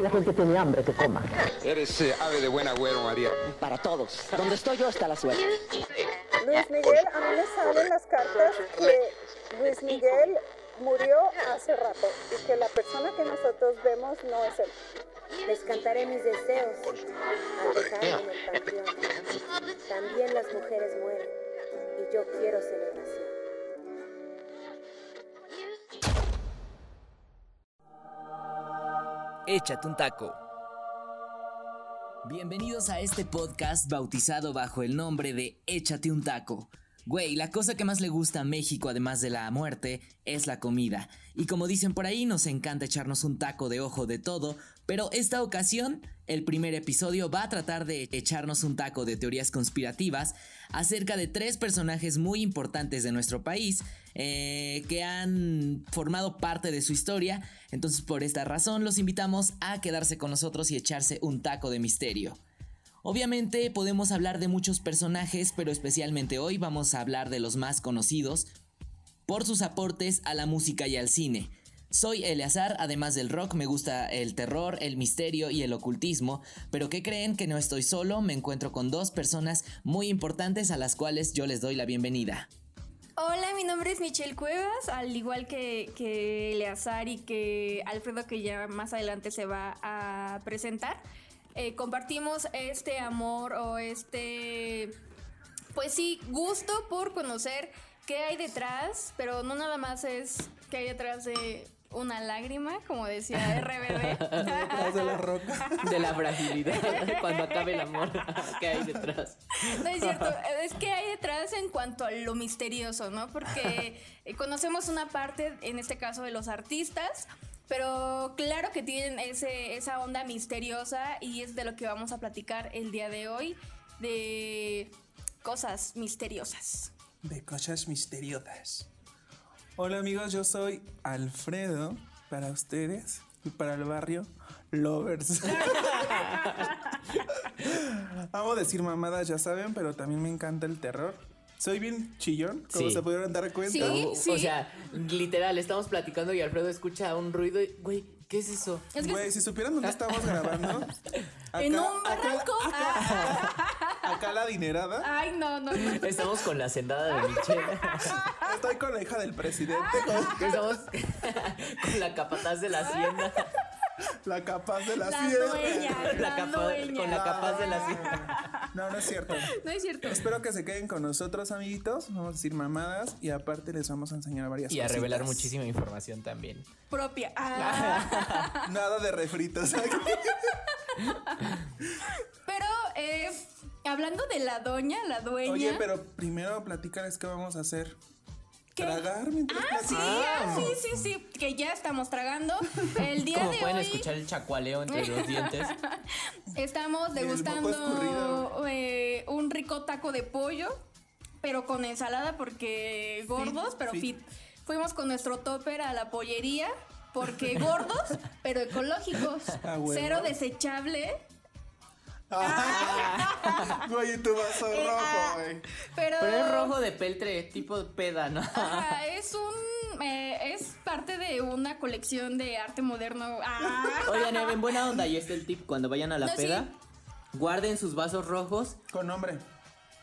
La gente tiene hambre, que coma. Eres eh, ave de buen agüero, María. Para todos. Donde estoy yo está la suerte. Luis Miguel, a mí me salen las cartas que Luis Miguel murió hace rato y que la persona que nosotros vemos no es él. Les cantaré mis deseos al dejarme en el panteón. También las mujeres mueren y yo quiero celebración. Échate un taco. Bienvenidos a este podcast bautizado bajo el nombre de Échate un taco. Güey, la cosa que más le gusta a México, además de la muerte, es la comida. Y como dicen por ahí, nos encanta echarnos un taco de ojo de todo, pero esta ocasión, el primer episodio va a tratar de echarnos un taco de teorías conspirativas acerca de tres personajes muy importantes de nuestro país eh, que han formado parte de su historia. Entonces, por esta razón, los invitamos a quedarse con nosotros y echarse un taco de misterio. Obviamente podemos hablar de muchos personajes, pero especialmente hoy vamos a hablar de los más conocidos por sus aportes a la música y al cine. Soy Eleazar, además del rock me gusta el terror, el misterio y el ocultismo, pero ¿qué creen que no estoy solo? Me encuentro con dos personas muy importantes a las cuales yo les doy la bienvenida. Hola, mi nombre es Michelle Cuevas, al igual que, que Eleazar y que Alfredo que ya más adelante se va a presentar. Eh, compartimos este amor o este, pues sí, gusto por conocer qué hay detrás, pero no nada más es qué hay detrás de una lágrima, como decía RBD. detrás de la roca. De la fragilidad, cuando acabe el amor, ¿qué hay detrás? No es cierto, es que hay detrás en cuanto a lo misterioso, ¿no? Porque conocemos una parte, en este caso, de los artistas, pero claro que tienen ese, esa onda misteriosa y es de lo que vamos a platicar el día de hoy, de cosas misteriosas. De cosas misteriosas. Hola amigos, yo soy Alfredo para ustedes y para el barrio Lovers. Amo decir mamadas, ya saben, pero también me encanta el terror. Soy bien chillón, como Sí. se pudieron dar cuenta. Sí, O- sí. O sea, literal, estamos platicando y Alfredo escucha un ruido y, güey, ¿qué es eso? Es que Güey, si supieran dónde estamos grabando. en un acá- barranco. Acá la dinerada. Ay, no, no, no. Estamos con la sendada de Michelle. Estoy con la hija del presidente, Estamos con la capataz de la hacienda. La capaz de la, La sierra. dueña, La la capa- dueña. con la capaz de la hacienda. No, no es cierto. No es cierto. Espero que se queden con nosotros, amiguitos. Vamos a decir mamadas y aparte les vamos a enseñar varias Y a revelar muchísima información también. Propia. Ah. Nada de refritos aquí. Pero eh, hablando de la doña, la dueña. Oye, pero primero platícales qué vamos a hacer. ¿Qué? Tragar mientras Ah, sí, ah, sí, sí, sí, que ya estamos tragando. El día Como de pueden hoy escuchar el chacualeo entre los dientes. estamos degustando eh, un rico taco de pollo, pero con ensalada porque gordos, pero fit. fit. Fuimos con nuestro topper a la pollería porque gordos, pero ecológicos. Ah. Cero desechable. Güey, y tu vaso Eh, ah, rojo, güey. Pero, Pero es rojo de peltre, tipo peda, ¿no? Ajá, es un. eh, es parte de una colección de arte moderno. Ah. Oigan, en buena onda, y este es el tip, cuando vayan a la No, sí. peda, guarden sus vasos rojos Con nombre.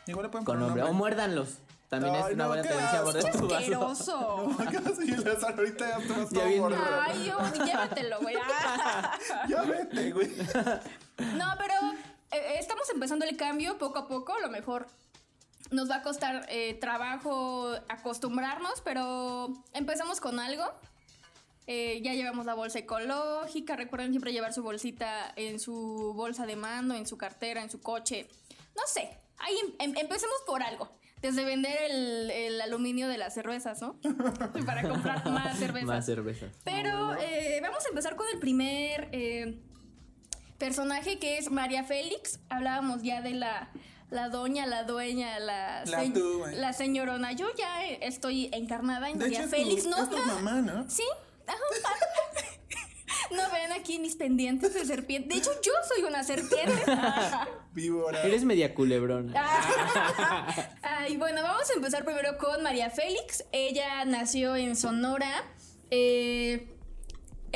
Igual le pueden con poner nombre, o muérdanlos. También Ay, es una no, buena tendencia morder tu vaso. Asqueroso. Casi las ahorita ya estás todo bien-. Ay, yo, llévatelo, güey. Ah. Ya vete, güey. No, pero eh, estamos empezando el cambio poco a poco. A lo mejor nos va a costar eh, trabajo acostumbrarnos, pero empezamos con algo. Eh, ya llevamos la bolsa ecológica. Recuerden siempre llevar su bolsita en su bolsa de mando, en su cartera, en su coche. No sé. Ahí em- em- empecemos por algo. Desde vender el, el aluminio de las cervezas, ¿no? Para comprar más cervezas. Más cervezas. Pero eh, vamos a empezar con el primer personaje que es María Félix. Hablábamos ya de la, la doña, la dueña, la, La se- tú, güey. la señorona. Yo ya estoy encarnada en De María hecho, Félix, tu- ¿no? es tu mamá, ¿no? Sí. Ajá. No ven aquí mis pendientes de serpiente. De hecho, yo soy una serpiente. Víbora. Eres media culebrona. Ay, bueno, vamos a empezar primero con María Félix. Ella nació en Sonora. Eh,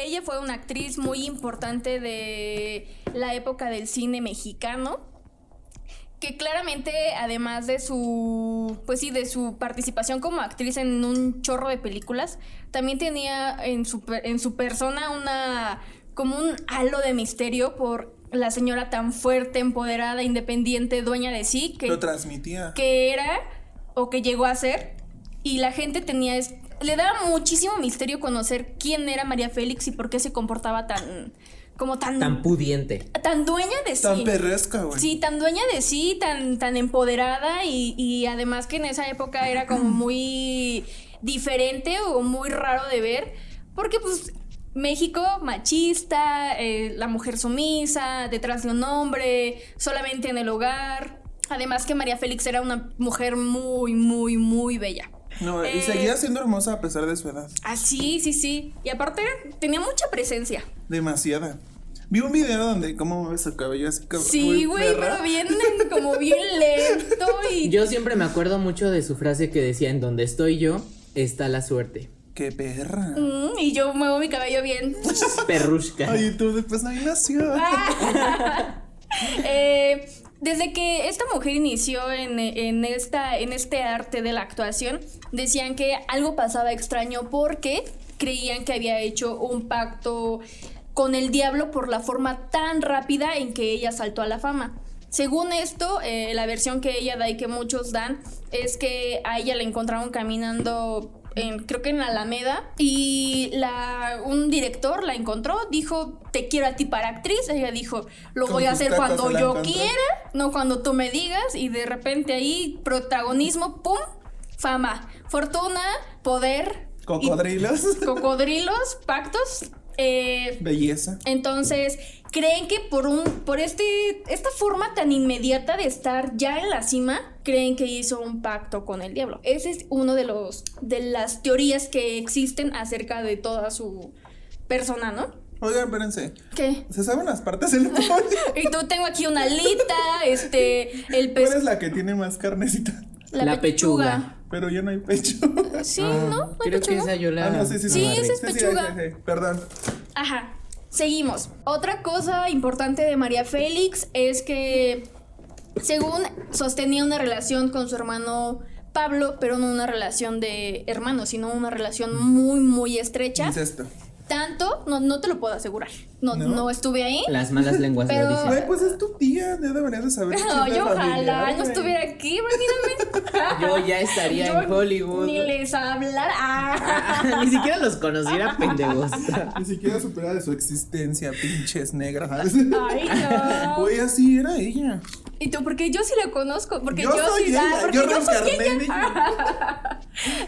ella fue una actriz muy importante de la época del cine mexicano que claramente además de su pues sí de su participación como actriz en un chorro de películas también tenía en su en su persona una como un halo de misterio por la señora tan fuerte empoderada independiente dueña de sí que Lo transmitía. que era o que llegó a ser y la gente tenía le daba muchísimo misterio conocer quién era María Félix y por qué se comportaba tan como tan Tan pudiente. tan dueña de sí. Tan perresca, güey. Sí, tan dueña de sí, tan, tan empoderada y, y además que en esa época era como muy diferente o muy raro de ver, porque pues México machista, eh, la mujer sumisa, detrás de un hombre, solamente en el hogar. Además que María Félix era una mujer muy, muy, muy bella. No, y Eh, seguía siendo hermosa a pesar de su edad. Ah, sí, sí, sí. Y aparte tenía mucha presencia. Demasiada. Vi un video donde cómo mueve su cabello así como. Sí, güey, pero bien, como bien lento y Yo siempre me acuerdo mucho de su frase que decía, en donde estoy yo, está la suerte. Qué perra. Mm, y yo muevo mi cabello bien. Perrushka. Ay, tú después ahí nació. Eh, desde que esta mujer inició en, en esta, en este arte de la actuación, decían que algo pasaba extraño porque creían que había hecho un pacto con el diablo por la forma tan rápida en que ella saltó a la fama. Según esto, eh, la versión que ella da y que muchos dan es que a ella la encontraron caminando en, creo que en la Alameda y la, un director la encontró, dijo, te quiero a ti para actriz, ella dijo, lo voy a hacer cuando yo encontró. quiera, no cuando tú me digas y de repente ahí protagonismo, ¡pum! Fama, fortuna, poder. y- Cocodrilos. cocodrilos, pactos. eh, Belleza. entonces, creen que por un por este esta forma tan inmediata de estar ya en la cima, creen que hizo un pacto con el diablo. Ese es uno de los de las teorías que existen acerca de toda su persona, ¿no? Oigan, espérense. ¿Qué? ¿Se saben las partes del pollo? Y tú tengo aquí una alita, este, el ¿Cuál pez, es la que tiene más carnecita? La pechuga. Pero ya no hay pecho. Sí, Ah, ¿no? ¿No Creo que pechuga? esa yo la. Ah, no, sí, sí, la sí. Sí, esa es pechuga. sí, sí, Perdón. Ajá. Seguimos. Otra cosa importante de María Félix es que, según sostenía una relación con su hermano Pablo, pero no una relación de hermanos, sino una relación muy, muy estrecha. Incesto. Tanto, no, no te lo puedo asegurar. No, ¿No? no estuve ahí. Las malas lenguas Pero- lo dicen. Güey, pues es tu tía. Ya deberías de saber. No, yo ojalá familiar, no estuviera aquí, imagínate. Yo ya estaría Yo en Hollywood. Ni les hablar. Ah. Ni siquiera los conociera pendejos. Ni siquiera supera de su existencia, pinches negras. Ay, no. Güey, así era ella. ¿Y tú? Porque yo sí la conozco. Porque Yo yo, soy sí. ella, ah, porque yo yo soy ella.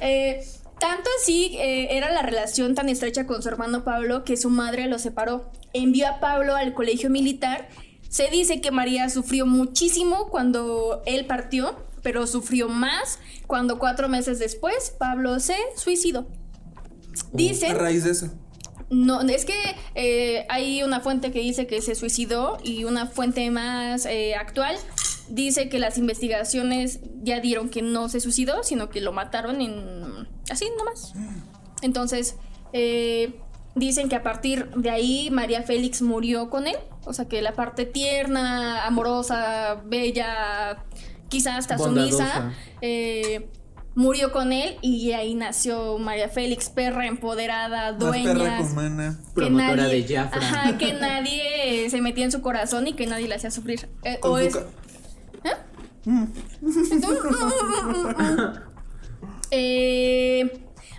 Eh, tanto así eh, era la relación tan estrecha con su hermano Pablo que su madre lo separó. Envió a Pablo al colegio militar. Se dice que María sufrió muchísimo cuando él partió, pero sufrió más cuando cuatro meses después Pablo se suicidó. A raíz de eso. no, es que eh, hay una fuente que dice que se suicidó y una fuente más eh, actual dice que las investigaciones ya dieron que no se suicidó, sino que lo mataron en así nomás. Entonces, eh, dicen que a partir de ahí María Félix murió con él, o sea que la parte tierna, amorosa, bella, quizás hasta sumisa, eh, murió con él y ahí nació María Félix, perra empoderada, perra dueña. con mana. Promotora de Jafra. Ajá, que nadie se metía en su corazón y que nadie le hacía sufrir. Eh, o es, ca- Eh,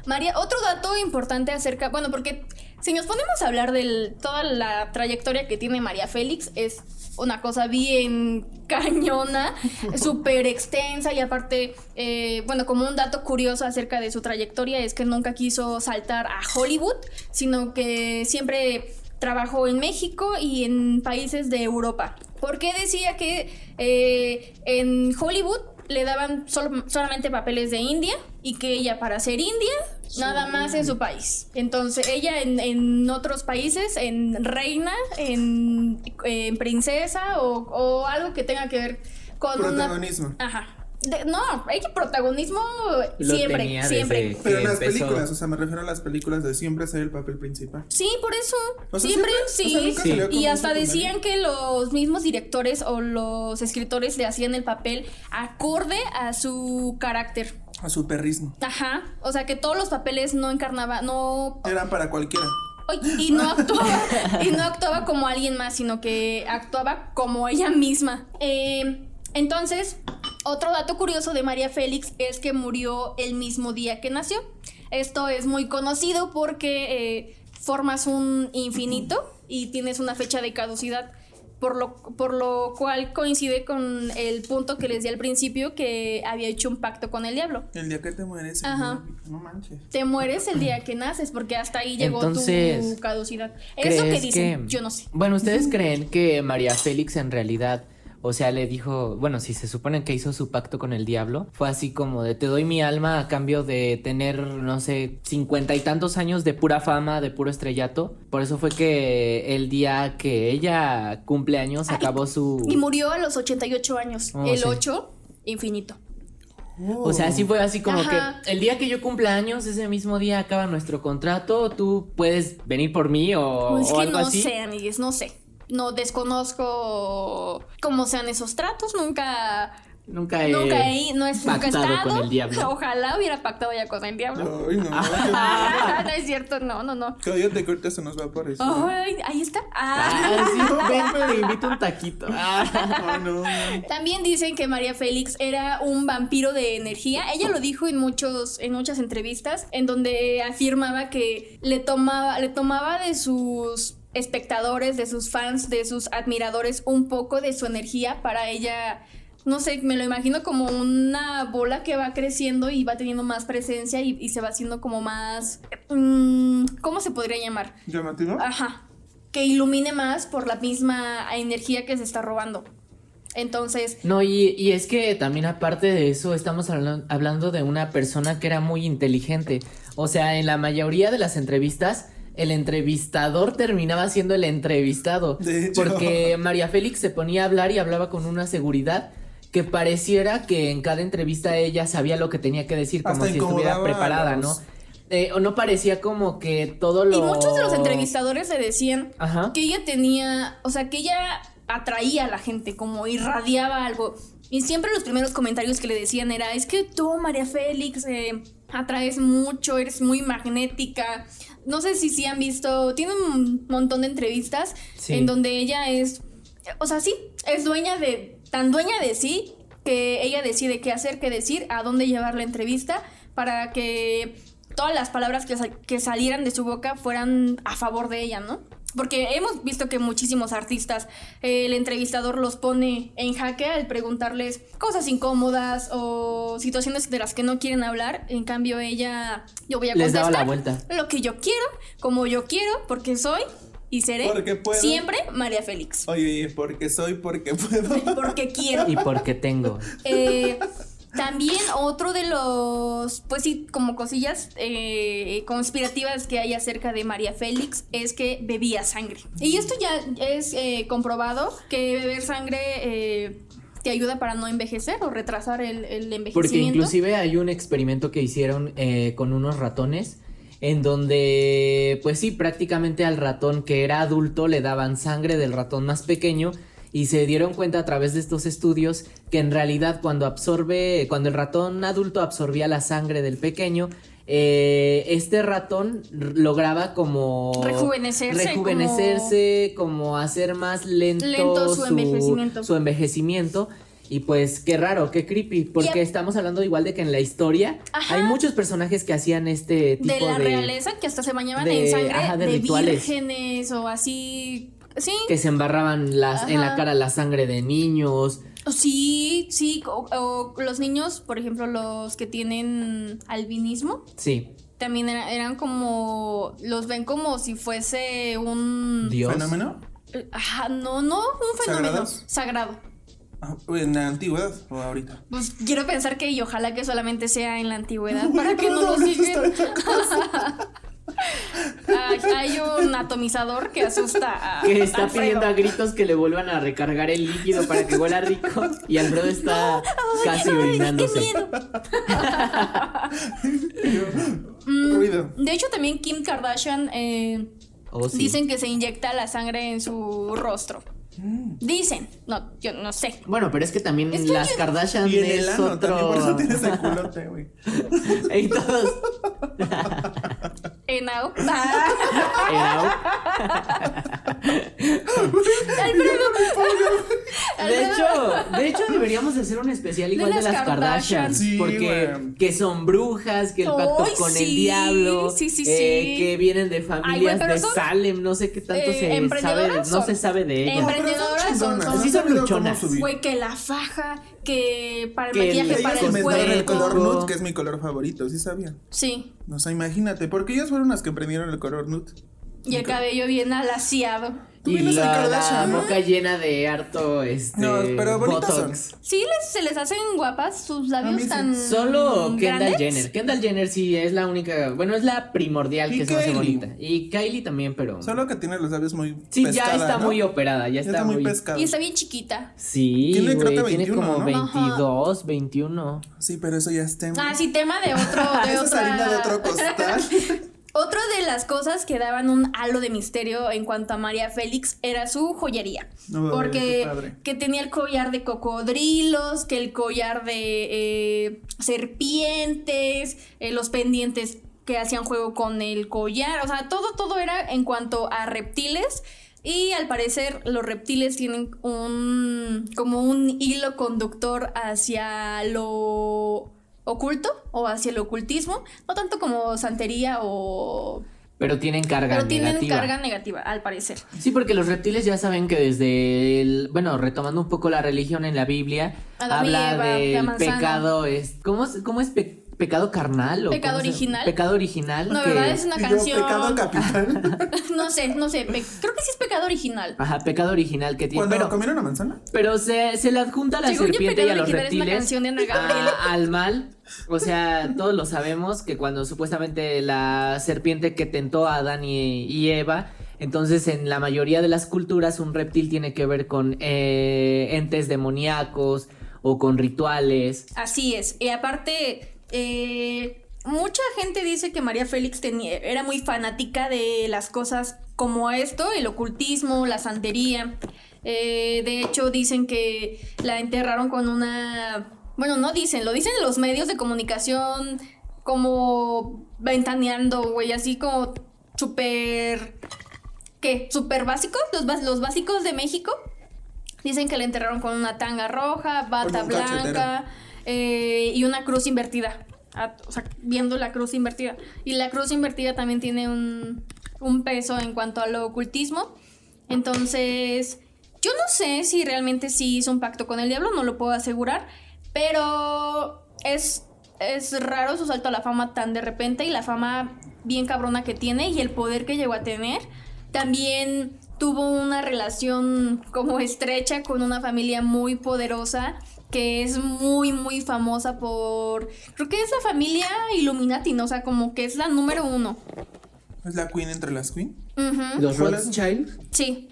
María, otro dato importante acerca, bueno, porque si nos ponemos a hablar de toda la trayectoria que tiene María Félix, es una cosa bien cañona, súper extensa y aparte, eh, bueno, como un dato curioso acerca de su trayectoria es que nunca quiso saltar a Hollywood, sino que siempre trabajó en México y en países de Europa. Porque decía que eh, en Hollywood le daban solo- solamente papeles de India y que ella para ser india nada más en su país. Entonces ella en, en otros países, en reina, en, en princesa o, o algo que tenga que ver con una... Protagonismo. Ajá. De- no, ella protagonismo Lo siempre, tenía siempre. desde Pero que en las empezó. películas, o sea, me refiero a las películas de siempre ser el papel principal. Sí, por eso. O sea, siempre, siempre, o sea, sí. y hasta decían que los mismos directores o los escritores le hacían el papel acorde a su carácter. A su perrismo. Ajá. O sea, que todos los papeles no encarnaba, no Eran para cualquiera. Y no actuaba y no actuaba como alguien más sino que actuaba como ella misma Eh, entonces otro dato curioso de María Félix es que murió el mismo día que nació esto es muy conocido porque eh, formas un infinito y tienes una fecha de caducidad por lo, por lo cual coincide con el punto que les di al principio que había hecho un pacto con el diablo El día que te mueres. Ajá. No manches. te mueres el día que naces porque hasta ahí llegó Entonces, tu caducidad. Eso que ¿Crees dicen, yo no sé. Bueno, ¿ustedes creen que María Félix en realidad, o sea, le dijo, bueno, si se supone que hizo su pacto con el diablo, fue así como de te doy mi alma a cambio de tener, no sé, cincuenta y tantos años de pura fama, de puro estrellato? Por eso fue que el día que ella cumple años Ay, acabó su... Y murió a los 88 años. Oh, el sí. 8, infinito. O sea, sí fue así como Ajá. que el día que yo cumpla años, ese mismo día acaba nuestro contrato, tú puedes venir por mí o, Pues es o que algo no así. sé, amigues, no sé. No desconozco cómo sean esos tratos, nunca, Nunca he, nunca he, no es, nunca he pactado estado. con el diablo. Ojalá hubiera pactado ya con el diablo. Ay, no. no es cierto, no, no, no. Cállate que ahorita se nos va a aparecer. Ay, ahí está. Ah. Ah, sí, ven, me invito un taquito. Ah. No, no. También dicen que María Félix era un vampiro de energía. Ella lo dijo en muchos, en muchas entrevistas, en donde afirmaba que le tomaba, le tomaba de sus espectadores, de sus fans, de sus admiradores, un poco de su energía para ella. No sé, me lo imagino como una bola que va creciendo y va teniendo más presencia y, y se va haciendo como más... mm, ¿Cómo se podría llamar? ¿Llamativo? Ajá. Que ilumine más por la misma energía que se está robando. Entonces, No, y, y es que también aparte de eso, estamos hablan- hablando de una persona que era muy inteligente. O sea, en la mayoría de las entrevistas, el entrevistador terminaba siendo el entrevistado. De hecho. Porque María Félix se ponía a hablar y hablaba con una seguridad que pareciera que en cada entrevista ella sabía lo que tenía que decir, como Hasta si estuviera preparada, los- ¿no? Eh, o no parecía como que todo lo... Y muchos de los entrevistadores le decían Ajá. que ella tenía, o sea, que ella atraía a la gente, como irradiaba algo. Y siempre los primeros comentarios que le decían era, es que tú, María Félix, eh, atraes mucho, eres muy magnética. No sé si sí han visto, tiene un montón de entrevistas Sí. en donde ella es, o sea, sí, es dueña de, tan dueña de sí, que ella decide qué hacer, qué decir, a dónde llevar la entrevista, para que todas las palabras que, sal- que salieran de su boca fueran a favor de ella, ¿no? Porque hemos visto que muchísimos artistas, eh, el entrevistador los pone en jaque al preguntarles cosas incómodas o situaciones de las que no quieren hablar. En cambio, ella, yo voy a Les contestar la vuelta. lo que yo quiero, como yo quiero, porque soy y seré Porque puedo. siempre María Félix. Oye, porque soy, porque puedo. Porque quiero. Y porque tengo. Eh, también otro de los, pues sí, como cosillas eh, conspirativas que hay acerca de María Félix es que bebía sangre. Y esto ya es eh, comprobado que beber sangre eh, te ayuda para no envejecer o retrasar el, el envejecimiento. Porque inclusive hay un experimento que hicieron con unos ratones en donde, pues sí, prácticamente al ratón que era adulto le daban sangre del ratón más pequeño y se dieron cuenta a través de estos estudios que en realidad cuando absorbe, cuando el ratón adulto absorbía la sangre del pequeño, eh, este ratón lograba como Rejuvenecerse, rejuvenecerse, como, hacer más lento, Lento su envejecimiento. su envejecimiento. Y pues qué raro, qué creepy, porque estamos hablando igual de que en la historia Ajá. hay muchos personajes que hacían este tipo de de, la realeza que hasta se bañaban de- en sangre ajá, de de, vírgenes o así. Sí, que se embarraban las en la cara la sangre de niños. sí, sí. O, o los niños, por ejemplo, los que tienen albinismo, Sí, también era- eran como. Los ven como si fuese un. Dios. ¿Fenómeno? Ajá, no, no, un fenómeno ¿Sagrados? sagrado. Ah, ¿En la antigüedad o ahorita? Pues quiero pensar que y ojalá que solamente sea en la antigüedad para que no lo sigan. hay, hay un atomizador que asusta a. Que está Alfredo. pidiendo a gritos que le vuelvan a recargar el líquido para que huela rico. Y Alfredo está casi Ay, orinándose. ¡Qué miedo! Ruido. De hecho, también Kim Kardashian eh, Oh, sí. dicen que se inyecta la sangre en su rostro. Dicen, no, yo no sé. Bueno, pero es que también Es que las yo- Kardashian Y en el es ano otro. también, por eso tienes el culote, güey. Y todos. Eh, now. De hecho, de hecho deberíamos de hacer un especial igual de, las las Kardashian. Kardashian, Sí, porque güey. que son brujas, que el pacto Ay, con el sí, diablo, sí, sí, eh, sí. que vienen de familias pero de son, Salem, no sé qué tanto eh, se sabe, no se sabe de ellas. Emprendedoras son, son- Sí son luchonas. Güey, que la faja, que para el Que maquillaje, el para Ellas el inventaron el cuerpo. color cuerpo. nude, que es mi color favorito, ¿sí sabían? Sí. O sea, imagínate, porque ellas fueron las que aprendieron el color nude. Y el cabello bien alaciado. Y la, la boca llena de harto este No, pero bonitas botox. Sí, les, se les hacen guapas sus labios sí. tan. Solo Kendall grandes. Jenner. Kendall Jenner sí es la única, bueno, es la primordial Y que se hace bonita. Y Kylie también, pero Solo que tiene los labios muy Sí, pescada, ya está ¿no? muy operada, ya, Ya está, muy, pescado. Y está bien chiquita. Sí, Tiene, creo güey, que tiene 21, como ¿no? 22, 21. Sí, pero eso ya está. Ah, sí, tema de otro. De Esa es otra... harina de otro costal. Otra de las cosas que daban un halo de misterio en cuanto a María Félix era su joyería. No, porque que tenía el collar de cocodrilos, que el collar de eh, serpientes, eh, los pendientes que hacían juego con el collar, o sea, todo, todo era en cuanto a reptiles. Y al parecer los reptiles tienen un como un hilo conductor hacia lo oculto o hacia el ocultismo, no tanto como santería o Pero tienen carga pero tienen negativa. carga negativa al parecer. Sí, porque los reptiles ya saben que desde el, bueno, retomando un poco la religión en la Biblia, habla Eva, del pecado, es, ¿cómo, es- cómo es pe- pecado carnal? O Pecado original. Pecado original. No, que- verdad es una yo, canción. pecado capital. no sé, no sé, pe- creo que sí es pecado original. Ajá, pecado original que tiene. Cuando Pero, comieron una manzana. pero se, se le adjunta a la Según yo, serpiente y a pecado los original es una reptiles. canción de Ana Gabriel. a- al mal. O sea, todos lo sabemos que cuando supuestamente la serpiente que tentó a Adán y, y Eva, entonces en la mayoría de las culturas un reptil tiene que ver con eh, entes demoníacos o con rituales. Así es. Y aparte, eh, mucha gente dice que María Félix tenía, era muy fanática de las cosas como esto, el ocultismo, la santería. Eh, de hecho, dicen que la enterraron con una... Bueno, no dicen, lo dicen los medios de comunicación como ventaneando, güey, así como súper... ¿Qué? ¿Súper básicos? Los, básicos de México. Dicen que la enterraron con una tanga roja, bata cachetero. Eh, y una cruz invertida. Ah, o sea, viendo la cruz invertida. Y la cruz invertida también tiene un, un peso en cuanto a lo ocultismo. Entonces, yo no sé si realmente sí hizo un pacto con el diablo, no lo puedo asegurar. Pero es, es raro su salto a la fama tan de repente y la fama bien cabrona que tiene y el poder que llegó a tener. También tuvo una relación como estrecha con una familia muy poderosa que es muy muy famosa por creo que es la familia Illuminati, ¿no? o sea, como que es la número uno. Es la queen entre las queen. Los ¿Cuál es? Rothschild. Sí.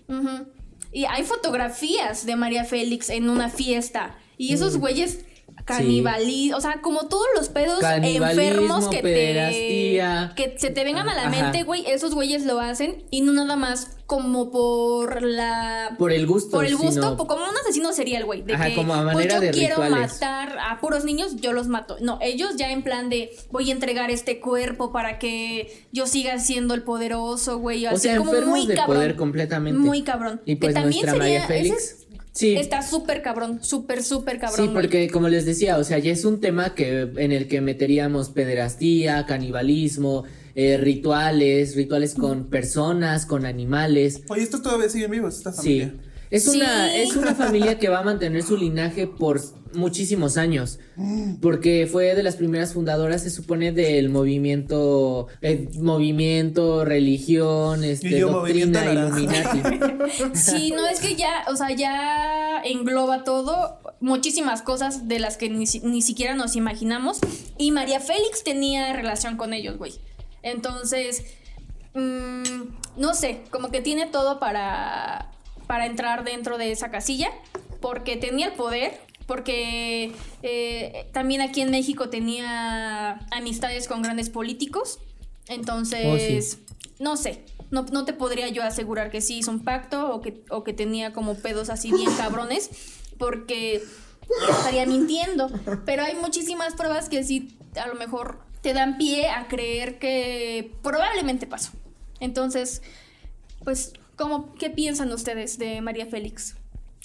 Y hay fotografías de María Félix en una fiesta. Y esos güeyes canibalismo, o sea, como todos los pedos enfermos que te que se te vengan a la Ajá. mente, güey, esos güeyes lo hacen y no nada más como por la Por el gusto. por el gusto, sino- como un asesino serial, güey. De Ajá, que, como a pues, manera yo de quiero rituales. matar a puros niños, yo los mato. No, ellos ya en plan de voy a entregar este cuerpo para que yo siga siendo el poderoso, güey. O así sea, como enfermos muy de cabrón. poder completamente. Muy cabrón. Y pues que también nuestra sería, María Félix. Sí. Está súper cabrón, súper, súper cabrón. Sí, güey. porque como les decía, o sea, ya es un tema que en el que meteríamos pederastía, canibalismo, eh, rituales, rituales con personas, con animales. Oye, estos todavía siguen vivos, esta Sí. familia. Es Sí. una, es una familia que va a mantener su linaje por muchísimos años. Porque fue de las primeras fundadoras, se supone, del movimiento, eh, movimiento, religión, este, yo, doctrina, movimiento. Illuminati. Sí, no, es que ya, o sea, ya engloba todo, muchísimas cosas de las que ni, ni siquiera nos imaginamos. Y María Félix tenía relación con ellos, güey. Entonces, mm, no sé, como que tiene todo para, para entrar dentro de esa casilla, porque tenía el poder, porque eh, también aquí en México tenía amistades con grandes políticos, entonces, no sé. No, no te podría yo asegurar que sí hizo un pacto o que, o que tenía como pedos así bien cabrones, porque estaría mintiendo. Pero hay muchísimas pruebas que sí, a lo mejor te dan pie a creer que probablemente pasó. Entonces, pues, ¿cómo, ¿qué piensan ustedes de María Félix?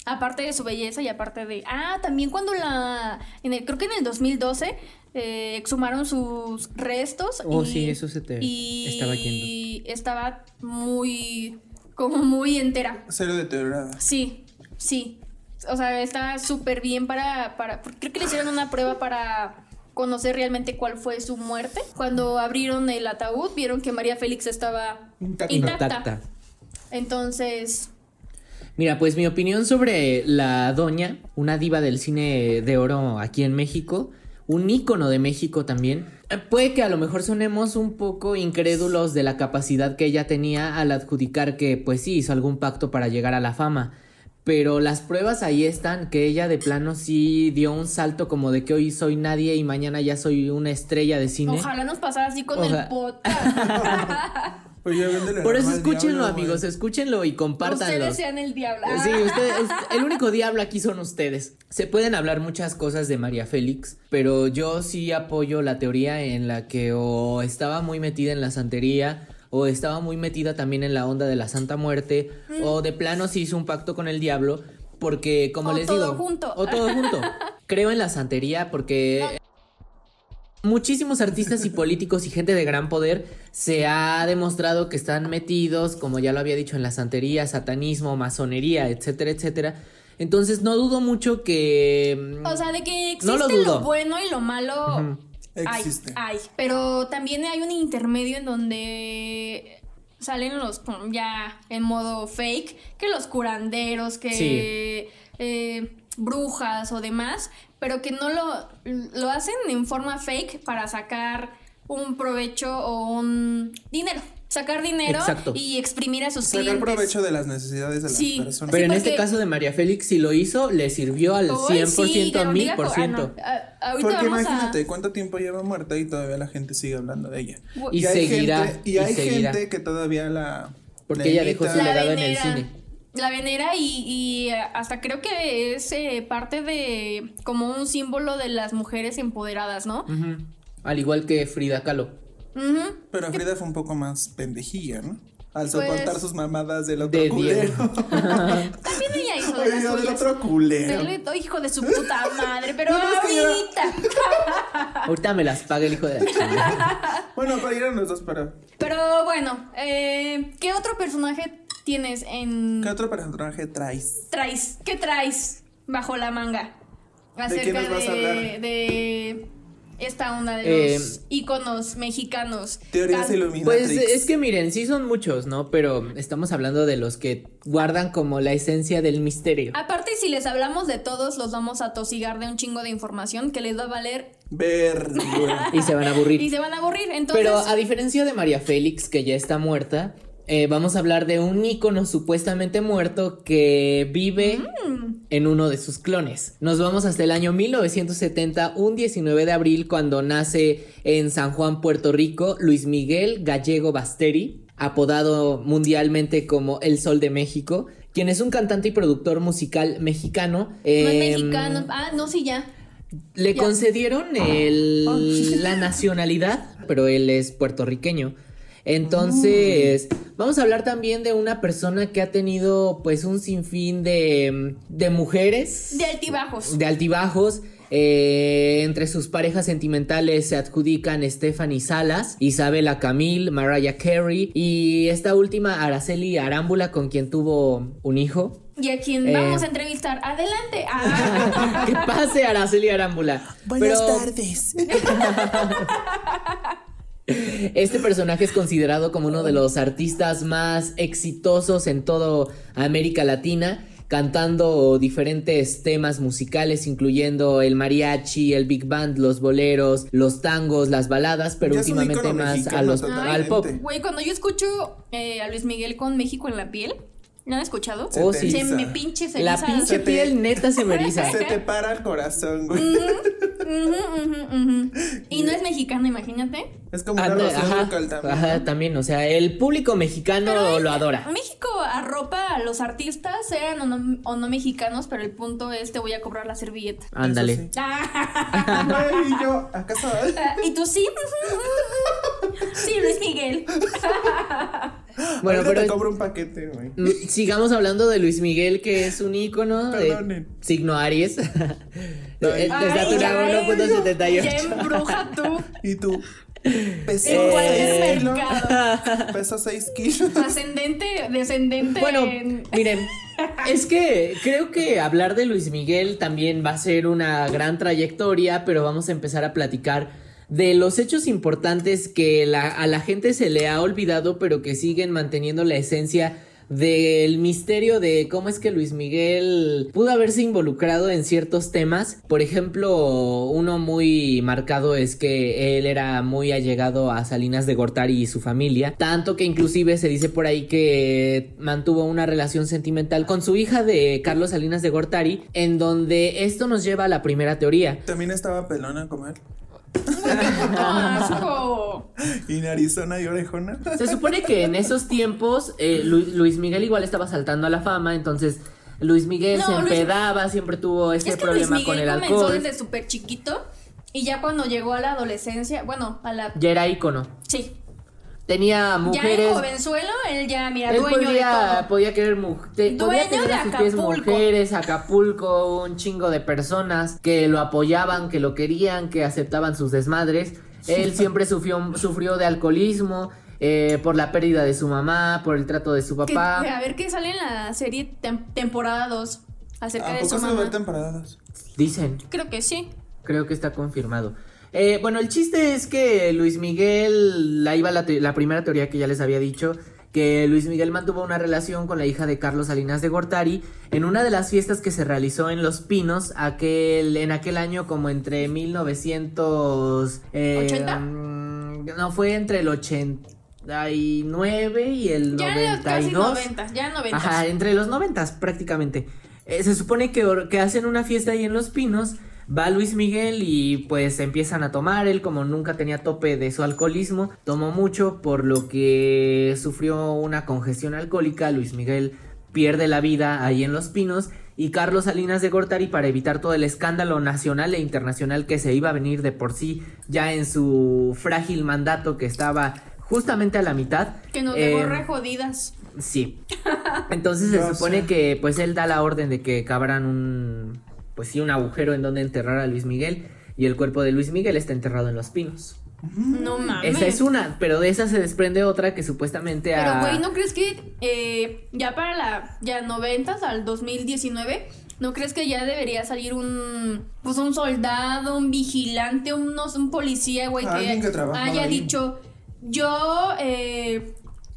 Aparte de su belleza y aparte de... Ah, también cuando la... En el, creo que en el 2012 eh, exhumaron sus restos. Oh, y, sí, eso se te y estaba yendo. estaba muy... como muy entera. Cero deteriorada. Sí, sí. O sea, está súper bien para, para... Creo que le hicieron una prueba para conocer realmente cuál fue su muerte. Cuando abrieron el ataúd, vieron que María Félix estaba Intacta. Entonces, Mira, pues mi opinión sobre la doña, una diva del cine de oro aquí en México, un ícono de México también. eh, Puede que a lo mejor sonemos un poco incrédulos de la capacidad que ella tenía al adjudicar que pues sí hizo algún pacto para llegar a la fama. Pero las pruebas ahí están, que ella de plano sí dio un salto como de que hoy soy nadie y mañana ya soy una estrella de cine. ojalá nos pasara así con el podcast. Oye, véndele Por eso escúchenlo diablo, amigos, escúchenlo y compártanlo. Ustedes sean el diablo. Sí, usted- usted- el único diablo aquí son ustedes. Se pueden hablar muchas cosas de María Félix, pero yo sí apoyo la teoría en la que o estaba muy metida en la santería, o estaba muy metida también en la onda de la Santa Muerte, o de plano sí hizo un pacto con el diablo, porque como O les todo digo, junto. o todo junto. Creo en la santería porque muchísimos artistas y políticos y gente de gran poder se ha demostrado que están metidos, como ya lo había dicho, en la santería, satanismo, masonería, etcétera, etcétera. Entonces no dudo mucho que... mm, O sea, de que existe No lo bueno y lo malo. Existe. hay. Pero también hay un intermedio en donde salen los ya en modo fake, que los curanderos, que eh, brujas o demás, pero que no lo, lo hacen en forma fake para sacar un provecho o un dinero. Sacar dinero Exacto. y exprimir a sus Sacar clientes. provecho de las necesidades de las Sí. personas. Pero en porque- este caso de María Félix, si lo hizo, le sirvió al Ay, 100%, sí, a ah, 1000%. no. A- ahorita Porque vamos a- imagínate cuánto tiempo lleva muerta y todavía la gente sigue hablando de ella. Y hay seguirá, gente- y y hay seguirá. gente que todavía la. Porque la ella dejó su legado en el cine. La venera y, y, hasta creo que es eh, parte de como un símbolo de las mujeres empoderadas, ¿no? Ujú. Al igual que Frida Kahlo. Pero Frida fue un poco más pendejilla, ¿no? Al Pues- soportar sus mamadas del otro De culero. También ella hizo de Oye, las del otro culero. Hijo de su puta madre, pero No, ahorita. Ahorita me las paga el hijo de la. Bueno, para ir a los dos, pero. Pero bueno, eh, ¿qué otro personaje tienes en ¿Qué otro personaje traes? traes? ¿Qué traes bajo la manga? Acerca quién nos vas a hablar? de, de esta onda de Eh, los íconos mexicanos. Teorías Illuminatrix. Pues es que miren, sí son muchos, ¿no? Pero estamos hablando de los que guardan como la esencia del misterio. Aparte, si les hablamos de todos, los vamos a tosigar de un chingo de información que les va a valer Ver. Y se van a aburrir. y se van a aburrir. Entonces, Pero a diferencia de María Félix, que ya está muerta, eh, vamos a hablar de un ícono supuestamente muerto que vive en uno de sus clones. Nos vamos hasta el año 1970, un 19 de abril, cuando nace en San Juan, Puerto Rico, Luis Miguel Gallego Basteri, apodado mundialmente como El Sol de México, quien es un cantante y productor musical mexicano. no es Em, mexicano. Ah, no, sí, ya. le Ya. concedieron el- la nacionalidad, pero él es puertorriqueño. Entonces, vamos a hablar también de una persona que ha tenido pues un sinfín de, de mujeres, De altibajos. de altibajos. Eh, entre sus parejas sentimentales se adjudican Stephanie Salas, Isabela Camil, Mariah Carey y esta última Araceli Arámbula con quien tuvo un hijo. Y a quien Eh. vamos a entrevistar. Adelante. Ah. que pase Araceli Arámbula. Buenas Pero- tardes. Este personaje es considerado como uno de los artistas más exitosos en toda América Latina, cantando diferentes temas musicales, incluyendo el mariachi, el big band, los boleros, los tangos, las baladas, pero Ya últimamente más a los, al pop. Güey, cuando yo escucho eh, a Luis Miguel con México en la piel, ¿no han escuchado? Se Oh, sí. Se me pinche se La pinche piel neta se me eriza. Se te para el corazón, güey. Y no es mexicano, imagínate. Es como una Anda, ajá, Dúrcal también. ajá, también, o sea, el público mexicano Pero lo adora. México arropa a los artistas, sean o no, o no mexicanos, pero el punto es te voy a cobrar la servilleta. Ándale. Sí. Ah, y yo, ¿acaso? y tú sí. Sí, Luis Miguel. Bueno, pero te cobro un paquete, güey. mm, sigamos hablando de Luis Miguel, que es un ícono de signo Aries. Ay. de Ay, estatura ya, 1.78. Ya embruja tú. ¿Y tú? Peso En cualquier seis kilos. mercado. Peso 6 kilos. Ascendente, descendente. Bueno, en- miren, es que creo que hablar de Luis Miguel también va a ser una gran trayectoria, pero vamos a empezar a platicar de los hechos importantes que la- a la gente se le ha olvidado, pero que siguen manteniendo la esencia del misterio de cómo es que Luis Miguel pudo haberse involucrado en ciertos temas. Por ejemplo, uno muy marcado es que él era muy allegado a Salinas de Gortari y su familia, tanto que inclusive se dice por ahí que mantuvo una relación sentimental con su hija de Carlos Salinas de Gortari, en donde esto nos lleva a la primera teoría. También estaba pelona como él. Asco. Y narizona y orejona. Se supone que en esos tiempos eh, Lu- Luis Miguel igual estaba saltando a la fama, entonces Luis Miguel No, se Luis- empedaba, siempre tuvo este Es que Luis problema Miguel con el comenzó alcohol. desde súper chiquito y ya cuando llegó a la adolescencia, bueno, a la... Ya era ícono. Sí, Tenía ya en mujeres. jovenzuelo, él ya, mira, Él dueño de podía, todo. podía querer te- podía tener de a sus pies mujeres, Acapulco, un chingo de personas que lo apoyaban, que lo querían, que aceptaban sus desmadres. Él siempre sufrió, sufrió de alcoholismo, eh, por la pérdida de su mamá, por el trato de su Que- papá. a ver qué sale en la serie tem- temporada 2 acerca ¿A de poco su se va a mamá. ver temporadas? Dicen. Creo que sí. Creo que está confirmado. Eh, bueno, el chiste es que Luis Miguel, la iba la, primera teoría que ya les había dicho, que Luis Miguel mantuvo una relación con la hija de Carlos Salinas de Gortari en una de las fiestas que se realizó en Los Pinos aquel, en aquel año como entre 1900... eh, ¿80? mm, No, fue entre el 89 y el Ya en los casi 92. 90, ya 90. Ajá, entre los noventas prácticamente. Eh, se supone que, que hacen una fiesta ahí en Los Pinos. Va Luis Miguel y pues empiezan a tomar. Él como nunca tenía tope de su alcoholismo, tomó mucho por lo que sufrió una congestión alcohólica. Luis Miguel pierde la vida ahí en Los Pinos. Y Carlos Salinas de Gortari, para evitar todo el escándalo nacional e internacional que se iba a venir de por sí, ya en su frágil mandato que estaba justamente a la mitad. Que nos dejó eh, re jodidas. Sí. Entonces se supone que pues él da la orden de que cabraran un pues sí un agujero en donde enterrar a Luis Miguel y el cuerpo de Luis Miguel está enterrado en Los Pinos. No mames. Esa es una, pero de esa se desprende otra que supuestamente Pero, a güey, ¿no crees que eh, ya para la ya 90 al 2019, ¿no crees que ya debería salir un pues un soldado, un vigilante, unos, un policía, güey, que trabaja haya ahí. dicho, yo, eh,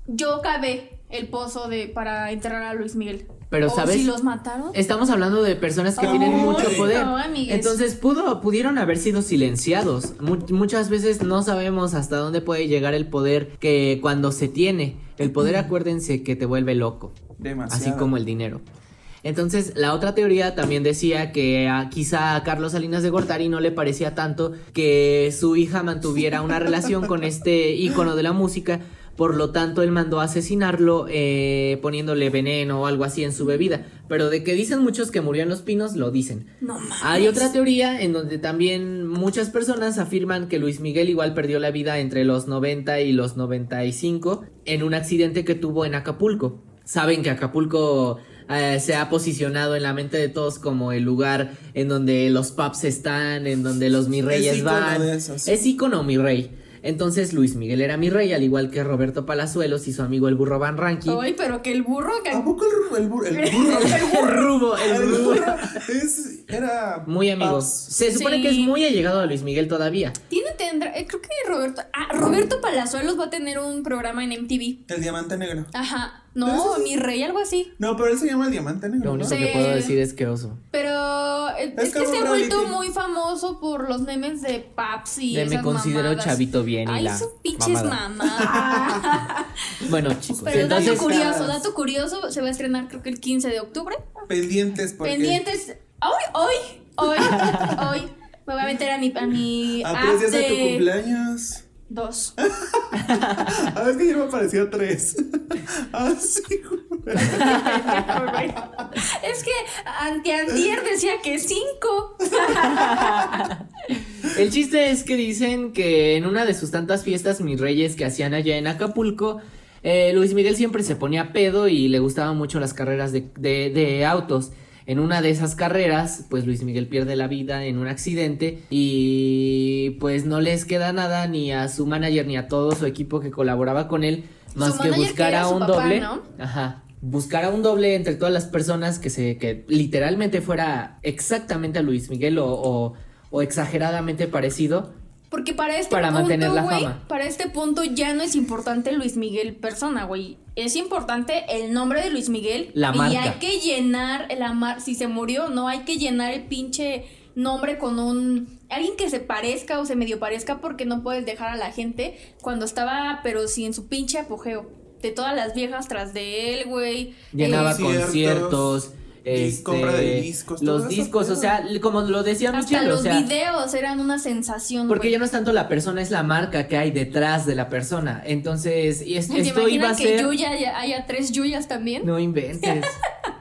yo cavé el pozo de para enterrar a Luis Miguel? Pero, o ¿sabes? si los mataron. Estamos hablando de personas que tienen mucho poder. no. Entonces pudo, pudieron haber sido silenciados. Mu- muchas veces no sabemos hasta dónde puede llegar el poder que cuando se tiene. El poder, acuérdense, que te vuelve loco. Demasiado. así como el dinero. Entonces, la otra teoría también decía que a, quizá a Carlos Salinas de Gortari no le parecía tanto que su hija mantuviera una relación con este ícono de la música, por lo tanto él mandó a asesinarlo eh, poniéndole veneno o algo así en su bebida. Pero de que dicen muchos que murió en los pinos, lo dicen. No mames. Hay otra teoría en donde también muchas personas afirman que Luis Miguel igual perdió la vida entre los 90 y los 95 en un accidente que tuvo en Acapulco. Saben que Acapulco eh, se ha posicionado en la mente de todos como el lugar en donde los pubs están, en donde los mi reyes van. de esos. Es ícono mi rey. Entonces Luis Miguel era mi rey, al igual que Roberto Palazuelos y su amigo el burro Van Ranking. Ay, pero que el burro que ¿A poco el, el, burro- el burro? el rubo, el El rubo. burro es, era Muy amigos. Se supone Sí. que es muy allegado a Luis Miguel todavía. tiene tendrá, eh, creo que Roberto, ah, Roberto Palazuelos va a tener un programa en MTV. El diamante negro. Ajá, no, mi rey, algo así. No, pero él se llama el diamante negro. Lo ¿no? único que Sí. puedo decir es que oso. Pero eh, es, Es que se ha vuelto muy famoso por los memes de Paps y De me considero mamadas. chavito bien y Ay, la pinches mamada. mamadas. Bueno, chicos, Pero entonces dato curioso, dato curioso, se va a estrenar creo que el 15 de octubre. Pendientes porque. Pendientes. Hoy, hoy, hoy, hoy. Me voy a meter a mi, a mi A app de tu cumpleaños. Dos. Ah, es que yo me parecía tres. ah, sí, güey. es que anteantier decía que cinco. El chiste es que dicen que en una de sus tantas fiestas mis reyes que hacían allá en Acapulco, eh, Luis Miguel siempre se ponía pedo y le gustaban mucho las carreras de, de- de autos. En una de esas carreras, pues Luis Miguel pierde la vida en un accidente y pues no les queda nada ni a su manager ni a todo su equipo que colaboraba con él más que buscar a un papá, doble. ¿no? Ajá. Buscar a un doble entre todas las personas que se que literalmente fuera exactamente a Luis Miguel o, o, o exageradamente parecido. Porque para este Para punto, mantener la güey, fama. para este punto ya no es importante Luis Miguel persona, güey. Es importante el nombre de Luis Miguel. La Y marca. hay que llenar la mar si se murió, no hay que llenar el pinche nombre con un alguien que se parezca o se medio parezca porque no puedes dejar a la gente cuando estaba pero sí en su pinche apogeo. De todas las viejas tras de él, güey. Llenaba Eh, Conciertos, y este, compra de discos, todo los discos, o sea, como lo decía hasta Michelle, o los sea, videos eran una sensación. porque ya no es tanto la persona, es la marca que hay detrás de la persona. Entonces, y es- ¿Se esto iba a que ser Yuya haya, haya tres Yuyas también? No inventes.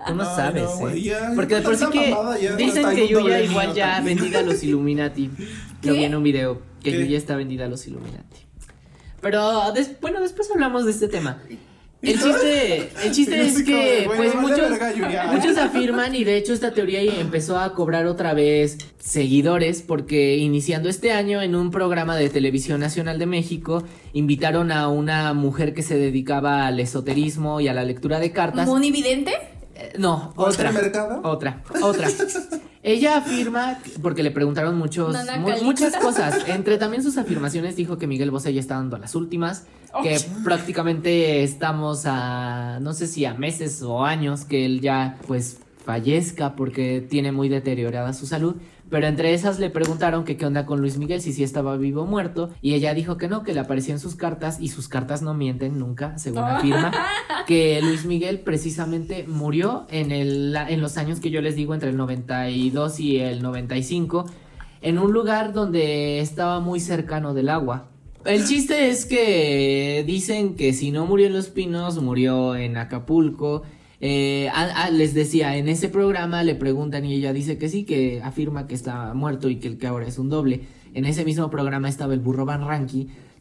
Tú no Ay, sabes, no, ¿eh? ya, Porque de por sí que dicen que Yuya igual ya también. vendida a los Illuminati. Lo vi en un video, que ¿Qué? Yuya está vendida a los Illuminati. Pero des- bueno, después hablamos de este tema. El chiste, el chiste es que pues muchos, muchos afirman y de hecho esta teoría empezó a cobrar otra vez seguidores porque iniciando este año en un programa de televisión nacional de México invitaron a una mujer que se dedicaba al esoterismo y a la lectura de cartas. ¿Moni Vidente? Eh, No, ¿Otra otra. mercado? Otra, otra. Ella afirma, porque le preguntaron muchos, mu- muchas cosas. Entre también sus afirmaciones dijo que Miguel Bosé ya está dando las últimas. Que Oh. prácticamente estamos a, no sé si a meses o años que él ya pues fallezca porque tiene muy deteriorada su salud. Pero entre esas le preguntaron que qué onda con Luis Miguel, si sí estaba vivo o muerto. Y ella dijo que no, que le aparecían sus cartas y sus cartas no mienten nunca, según afirma. Que Luis Miguel precisamente murió en, el, en los años que yo les digo, entre el 92 y el 95, en un lugar donde estaba muy cercano del agua. El chiste es que dicen que si no murió en Los Pinos, murió en Acapulco. Eh, a- les decía, en ese programa le preguntan y ella dice que sí, que afirma que está muerto y que el que ahora es un doble. En ese mismo programa estaba el burro Van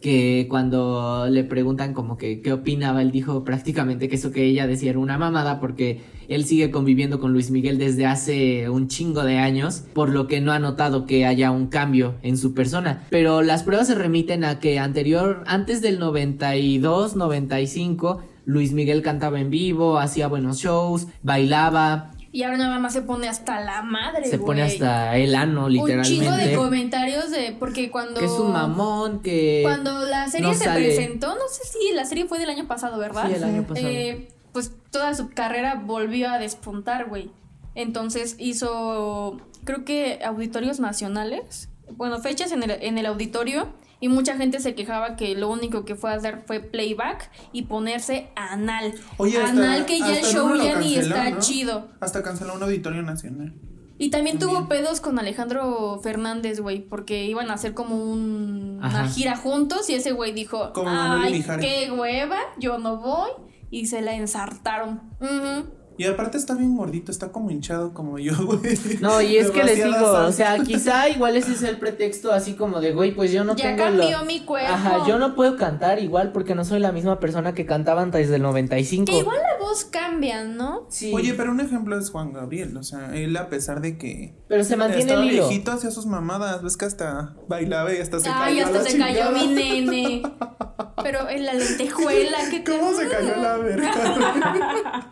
que cuando le preguntan como que qué opinaba, él dijo prácticamente que eso que ella decía era una mamada porque él sigue conviviendo con Luis Miguel desde hace un chingo de años, por lo que no ha notado que haya un cambio en su persona. Pero las pruebas se remiten a que anterior, antes del 92, 95, Luis Miguel cantaba en vivo, hacía buenos shows, bailaba, Y ahora nada más se pone hasta la madre, se pone hasta el ano Un chingo de literalmente. comentarios de... Porque cuando... Que es un mamón, que... Cuando la serie no se sale. presentó, no sé si la serie fue del año pasado, ¿verdad? Sí, el año pasado. Eh, pues toda su carrera volvió a despuntar, güey. Entonces hizo, creo que auditorios nacionales. Bueno, fechas en el, en el auditorio. Y mucha gente se quejaba que lo único que fue a hacer fue playback y ponerse anal. Oye, hasta- anal que ya el show ya ni está ¿no? chido. Hasta canceló un auditorio nacional. Y también tuvo pedos con Alejandro Fernández, güey, porque iban a hacer como un- una gira juntos y ese güey dijo, Como ay, Mijares". qué hueva, yo no voy. Y se la ensartaron. Ujú. Y aparte está bien gordito, está como hinchado como yo, güey. No, y es que les digo, sal. o sea, quizá igual ese es el pretexto así como de, güey, pues yo no ya tengo cambió lo- mi cuerpo. Ajá, yo no puedo cantar igual porque no soy la misma persona que cantaba antes del 95. Que igual la voz cambia, ¿no? Sí, Oye, pero un ejemplo es Juan Gabriel, o sea, él a pesar de que pero se mantiene el hilo. viejito hacía sus mamadas, ves que hasta bailaba y hasta se Ay, cayó hasta se cayó mi nene. Pero en la lentejuela, que ¿Cómo se cayó la verga?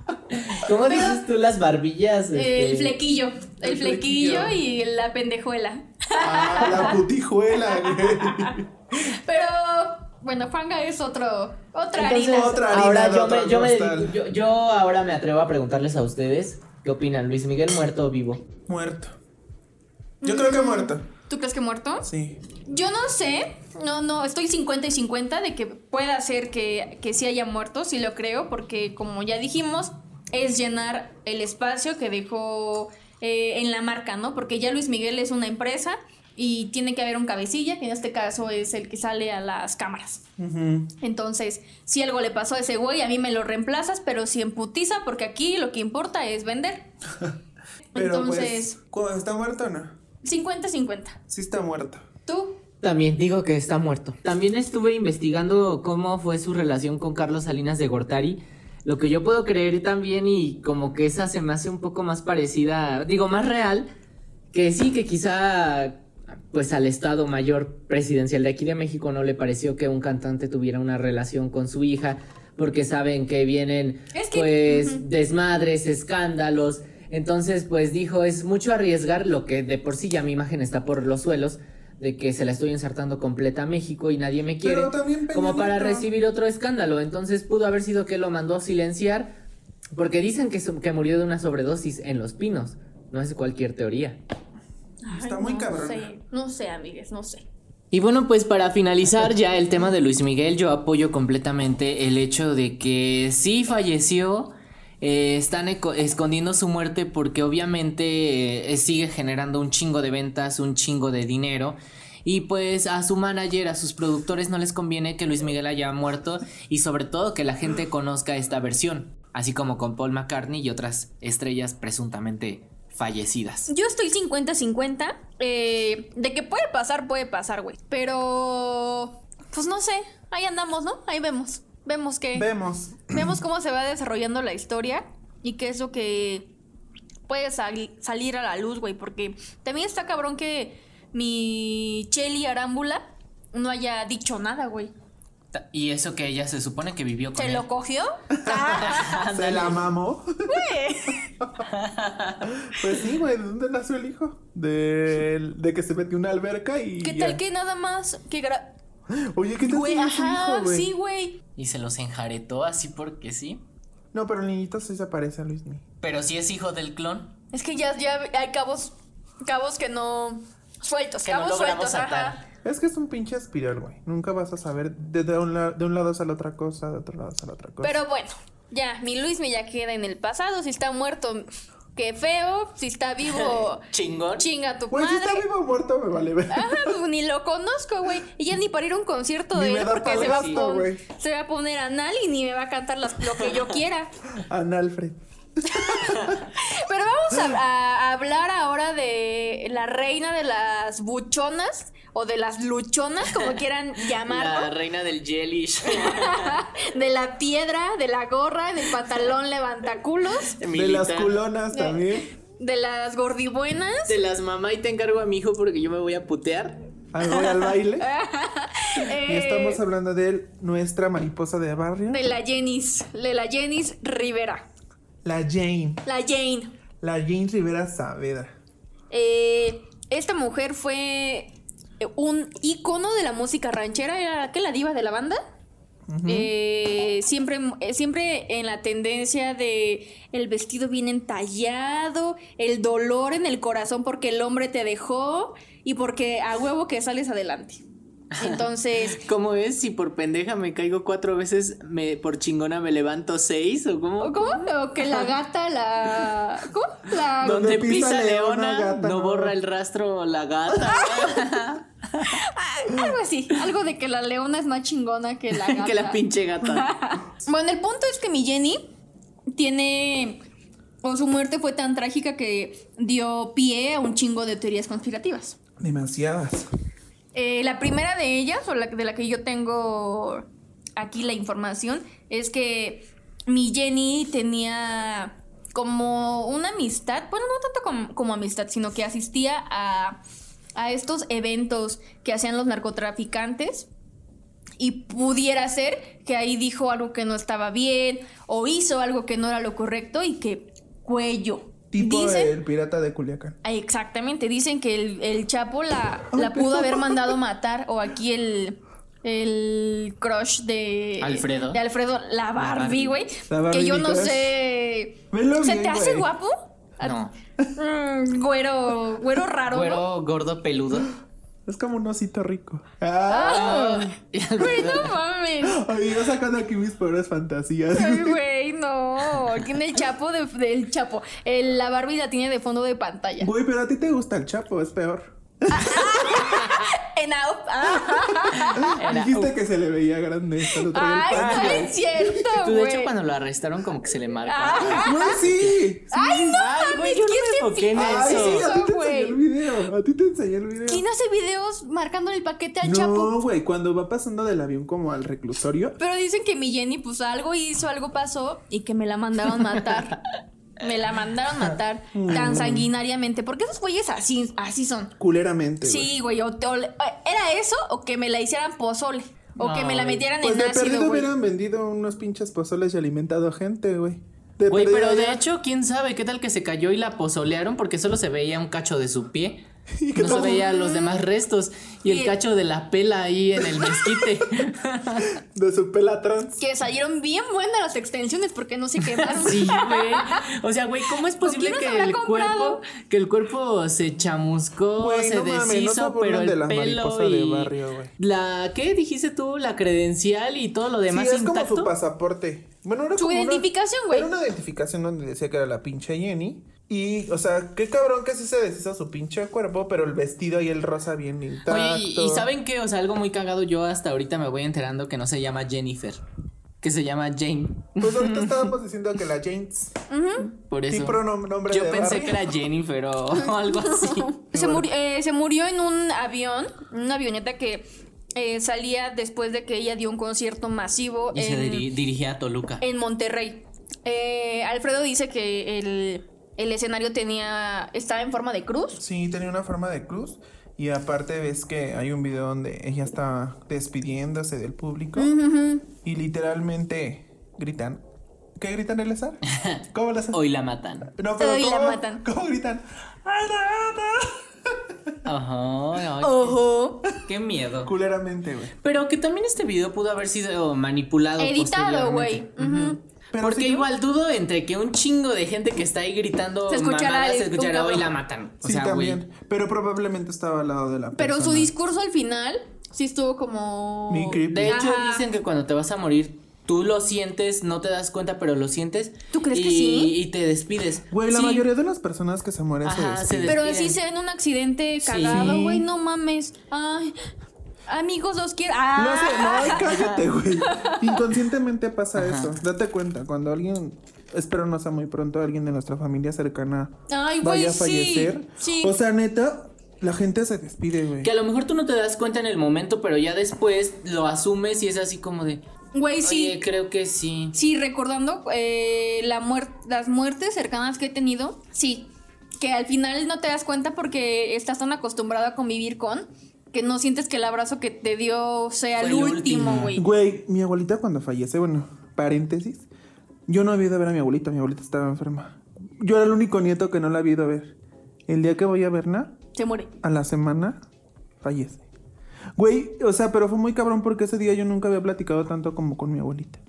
¿Cómo dices tú las barbillas? El este? flequillo. El, El flequillo, flequillo. y la pendejuela. Ah, la putijuela, güey. Pero bueno, Juanga es otro, otra Entonces, harina. Otra harina ahora yo me, yo, me yo ahora me atrevo a preguntarles a ustedes qué opinan, Luis Miguel muerto o vivo. Muerto. Yo creo que muerto. ¿Tú crees que muerto? Sí. Yo no sé, no, no, estoy 50 y 50 de que pueda ser que, que sí haya muerto, sí lo creo, porque como ya dijimos, es llenar el espacio que dejó eh, en la marca, ¿no? Porque ya Luis Miguel es una empresa y tiene que haber un cabecilla, que en este caso es el que sale a las cámaras. Entonces, si algo le pasó a ese güey, a mí me lo reemplazas, pero si emputiza, porque aquí lo que importa es vender. Pero Entonces, pues, ¿cu- ¿está muerto o no? 50-50. Sí está muerto. ¿Tú? También digo que está muerto. También estuve investigando cómo fue su relación con Carlos Salinas de Gortari. Lo que yo puedo creer también y como que esa se me hace un poco más parecida, digo, más real, que sí, que quizá pues al Estado Mayor Presidencial de aquí de México no le pareció que un cantante tuviera una relación con su hija, porque saben que vienen Es que- pues desmadres, escándalos. Entonces, pues dijo, es mucho arriesgar lo que de por sí ya mi imagen está por los suelos, de que se la estoy ensartando completa a México y nadie me quiere, Pero también Peña como para recibir otro escándalo. Entonces pudo haber sido que lo mandó a silenciar, porque dicen que, murió de una sobredosis en Los Pinos. No es cualquier teoría. Está muy no sé, no sé, amigues, no sé. Y bueno, pues para finalizar ya el tema de Luis Miguel, yo apoyo completamente el hecho de que sí falleció, eh, están escondiendo su muerte porque obviamente eh, sigue generando un chingo de ventas, un chingo de dinero. Y pues a su manager, a sus productores no les conviene que Luis Miguel haya muerto y sobre todo que la gente conozca esta versión, así como con Paul McCartney y otras estrellas presuntamente fallecidas. Yo estoy 50-50. eh, de que puede pasar, puede pasar, güey. Pero, pues no sé. Ahí andamos, ¿no? Ahí vemos. Vemos que... Vemos. Vemos cómo se va desarrollando la historia y qué es lo que puede sal- salir a la luz, güey. Porque también está cabrón que mi Chelly Arámbula no haya dicho nada, güey. Y eso que ella se supone que vivió con ¿Se él. lo cogió? Ah, Se la mamó. pues sí, güey. ¿De dónde nació el hijo? De, de que se metió en una alberca y. ¿Qué ya. tal que nada más que gra- Oye, ¿qué tal Güey, que es su ajá, hijo, güey? sí, güey. Y se los enjaretó así porque sí. No, pero el niñito sí se parece a Luis Miguel. Pero si es hijo del clon. Es que ya, ya hay cabos, cabos que no sueltos, Que no cabos logramos sueltos, atar. ajá. Es que es un pinche espiral, güey. Nunca vas a saber de, de un, la- de un lado a la otra cosa, de otro lado a la otra cosa. Pero bueno, ya, mi Luis me ya queda en el pasado. Si está muerto, qué feo. Si está vivo, Chingón. chinga tu Güey, si madre. está vivo o muerto, me vale ver. Ajá, pues ni lo conozco, güey. Y ya ni para ir a un concierto Ni de me él da porque se va, a se va a poner anal y ni me va a cantar las- lo que yo quiera. Analfred. Pero vamos a, a hablar ahora de la reina de las buchonas o de las luchonas, como quieran La llamarlo. reina del jellish. De la piedra, de la gorra, del pantalón levantaculos, De las culonas también. de las gordibuenas. De las mamá y te encargo a mi hijo porque yo me voy a putear. Al voy al baile. eh, Y estamos hablando de nuestra mariposa de barrio. de la Jenis, de la Jenis Rivera. La Jane. La Jane. La Jane Rivera Saavedra. Eh, esta mujer fue eh, un ícono de la música ranchera, era que la diva de la banda. Eh, siempre, eh, siempre en la tendencia de el vestido bien entallado, el dolor en el corazón porque el hombre te dejó y porque a huevo que sales adelante. Entonces, ¿Cómo es? Si por pendeja me caigo cuatro veces, me, por chingona me levanto seis o cómo? ¿cómo? O que la gata, la... ¿Cómo? La... Donde Donde pisa pisa leona, leona, gata, no no. borra el rastro la gata. Algo así, algo de que la leona es más chingona que la gata. que la pinche gata. Bueno, el punto es que mi Jenny tiene. O su muerte fue tan trágica que dio pie a un chingo de teorías conspirativas. Demasiadas. Eh, la primera de ellas, o de la que yo tengo aquí la información, es que mi Jenny tenía como una amistad, bueno, no tanto como, como amistad, sino que asistía a, a estos eventos que hacían los narcotraficantes y pudiera ser que ahí dijo algo que no estaba bien o hizo algo que no era lo correcto y que cuello. Tipo Dicen- el pirata de Culiacán. Ah, Exactamente, dicen que el, el Chapo la, la pudo haber mandado matar o aquí el el crush de Alfredo. de Alfredo la Barbie, güey. La Barbie Que yo no sé. Velo ¿Se bien, te hace guapo? No. Mm, güero, güero raro. ¿no? Güero gordo peludo. Es como un osito rico. Ah. Ah, güey, no mames. Ay, yo sacando aquí mis peores fantasías. Ay, güey, no. Tiene el Chapo de- del Chapo. El- la Barbie la tiene de fondo de pantalla. Güey, pero a ti te gusta el chapo, es peor. En out. Ah. Dijiste que se le veía grande. lo traía el Ay, no es cierto, Tú, de hecho, güey. cuando lo arrestaron, como que se le marca. Ah. Güey, sí. sí. Ay, no Ay, güey, yo no ¿quién me en fija Ay, eso. sí, a ti te enseñé güey? el video. A ti te enseñé el video. ¿Quién hace videos marcando el paquete al Chapo? No, güey, cuando va pasando del avión como al reclusorio. Pero dicen que mi Jenny, pues algo hizo, algo pasó y que me la mandaron matar. me la mandaron matar tan sanguinariamente. Porque esos güeyes así, así son. Culeramente. Sí, güey. o te- o le- ¿Era eso o que me la hicieran pozole? O que me la metieran Pues en de ácido, perdido güey. hubieran vendido unos pinches pozoles y alimentado gente, güey. De Güey, pero de hecho, quién sabe qué tal que se cayó y la pozolearon porque solo se veía un cacho de su pie. ¿Y qué No se tal? veía los demás restos y el Y- cacho de la pela ahí en el mezquite. De su pela trans. Que salieron bien buenas las extensiones porque no se quemaron. Sí, güey. O sea, güey, ¿cómo es posible que el comprado? cuerpo que el cuerpo se chamuscó, Güey, se no mames, no se deshizo, burlen pero el de la pelo mariposa de y barrio, la ¿qué dijiste tú? La credencial y todo lo demás sí, es intacto. como su pasaporte. Bueno, era Su como identificación, güey. Era una identificación donde decía que era la pinche Jenny. Y, o sea, qué cabrón que sí se deshizo su pinche cuerpo, pero el vestido y el rosa bien intacto. Oye, y, y ¿saben qué? O sea, algo muy cagado. Yo hasta ahorita me voy enterando que no se llama Jennifer, que se llama Jane. Pues ahorita estábamos diciendo que la James. Por Sí, eso. pronom- nombre Yo de pensé barrio. que era Jennifer o algo así. Se, murió, eh, se murió en un avión, una avioneta que eh, salía después de que ella dio un concierto masivo Y se en, dirigía a Toluca. en Monterrey. Eh, Alfredo dice que el, el escenario tenía estaba en forma de cruz. Sí, tenía una forma de cruz. Y aparte ves que hay un video donde ella está despidiéndose del público. Y literalmente gritan. ¿Qué gritan, Elezar? ¿Cómo las Hoy la matan. No, pero Hoy la ¿cómo, matan. ¿Cómo gritan? Ajá. ay, Ojo. Qué miedo. Culeramente, güey. Pero que también este video pudo haber sido manipulado. Editado, güey. Ujú. Pero Porque sí, igual dudo entre que un chingo de gente que está ahí gritando Se escuchará mamadas, el- se escuchará un hoy la matan. O Sí, sea, güey. también. Pero probablemente estaba al lado de la Pero su discurso al final sí estuvo como. De hecho, Ajá. dicen que cuando te vas a morir, tú lo sientes, no te das cuenta, pero lo sientes. ¿Tú crees y, que sí? Y te despides. Güey, la Sí. mayoría de las personas que se mueren Ajá, se se despiden. Pero sí se ven un accidente Sí. cagado, güey, no mames. Ay, amigos, los quiero. No Ah. sé, no, ay, cállate, güey. Inconscientemente pasa eso. Date cuenta, cuando alguien, espero no sea muy pronto, alguien de nuestra familia cercana Ay, güey, vaya a sí, fallecer. sí. O sea, neta, la gente se despide, güey. Que a lo mejor tú no te das cuenta en el momento, pero ya después lo asumes y es así como de. Güey, sí. Oye, creo que sí. Sí, recordando eh, la muer- las muertes cercanas que he tenido, sí. Que al final no te das cuenta porque estás tan acostumbrado a convivir con que no sientes que el abrazo que te dio sea Fue el último. güey. Güey, mi abuelita cuando fallece, bueno, paréntesis, yo no había ido a ver a mi abuelita, mi abuelita estaba enferma. Yo era el único nieto que no la había ido a ver. El día que voy a verla, Se muere. a la semana, fallece. Güey, o sea, pero fue muy cabrón porque ese día yo nunca había platicado tanto como con mi abuelita.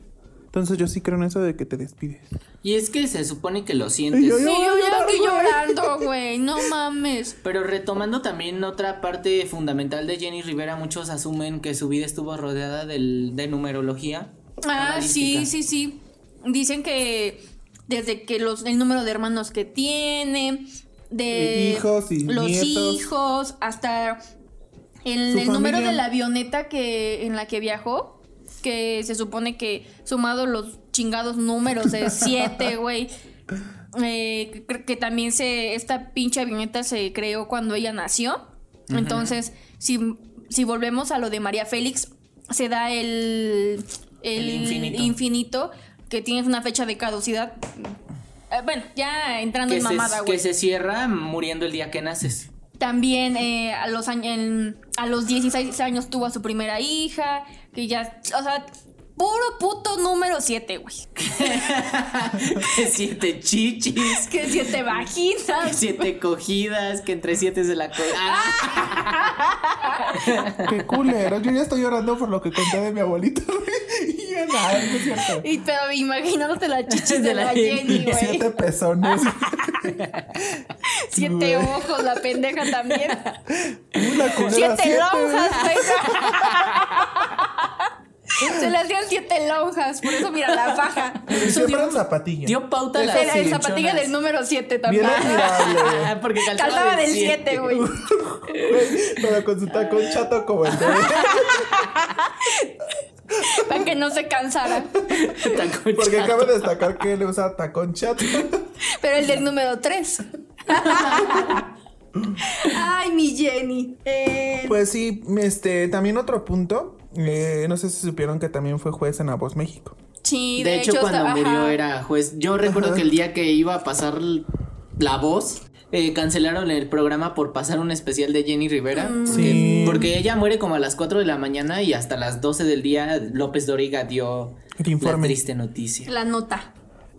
Entonces yo sí creo en eso de que te despides. Y es que se supone que lo sientes. Y yo- Sí, yo llorar, llorando, güey. No mames. Pero retomando también otra parte fundamental de Jenny Rivera, muchos asumen que su vida estuvo rodeada del, de numerología. Ah, sí, sí, sí. Dicen que desde que los el número de hermanos que tiene, de Eh, hijos y los nietos. hijos, hasta el, el número de la avioneta que en la que viajó, que se supone que sumado los chingados números de siete, güey. eh, que, también se esta pinche avioneta se creó cuando ella nació. Entonces, si, si volvemos a lo de María Félix, se da el, el, El infinito. infinito, que tienes una fecha de caducidad. Eh, bueno, ya entrando Que en mamada, güey. que se cierra muriendo el día que naces. También eh, a, los años, a los 16 años tuvo a su primera hija, que ya, o sea, puro puto número 7, güey. Que siete chichis. Que siete que vaginas. siete cogidas. Que entre siete se la co- Ah, Qué culero. Yo ya estoy llorando por lo que conté de mi abuelita, güey. Y ya nada, no es cierto. Y pero imaginándote la chichis de De la la Jenny, güey. Siete pezones. Siete ojos, la pendeja también. Uy, la culera, Siete siete, lonjas, güey. Se le hacían siete lonjas, por eso mira la faja. Y siempre en zapatilla. dio pauta a las Era el zapatilla del número 7 también. Bien admirable. Porque calzaba, Calzaba del siete. 7, güey. Pero con su tacón chato como el de Para que no se cansara. Tacón Porque chato. cabe destacar que él usa tacón chato. Pero el del número 3. Ay, mi Jenny. Eh, Pues sí, este, también otro punto. Eh, no sé si supieron que también fue juez en La Voz México. sí, De, hecho, cuando está- murió ajá. era juez. Yo recuerdo que el día que iba a pasar la voz, eh, cancelaron el programa por pasar un especial de Jenny Rivera. Mm. Porque, Sí. porque ella muere como a las 4 de la mañana y hasta las 12 del día López Doriga dio la triste noticia. La nota.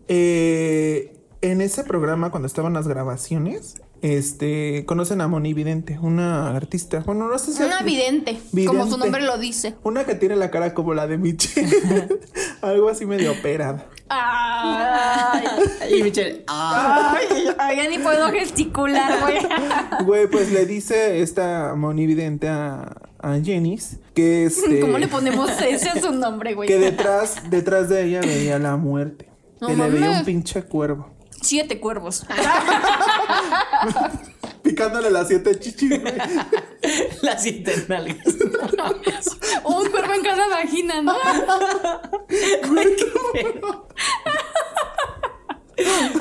Eh, en ese programa, cuando estaban las grabaciones, este, conocen a Moni Vidente, una artista. Bueno, no sé si Una vidente, como su nombre lo dice. Una que tiene la cara como la de Michelle. Algo así medio operada. Ay, Y Michelle, ay, ay, ya ni puedo gesticular, güey. Güey, pues le dice esta Moni Vidente a, a Jenis que este. ¿Cómo le ponemos ese a su nombre, güey? que detrás, detrás de ella veía la muerte. No que le veía un pinche cuervo. Siete cuervos. Picándole las siete chichis, güey. las siete nalgas. Un cuervo en cada vagina, ¿no?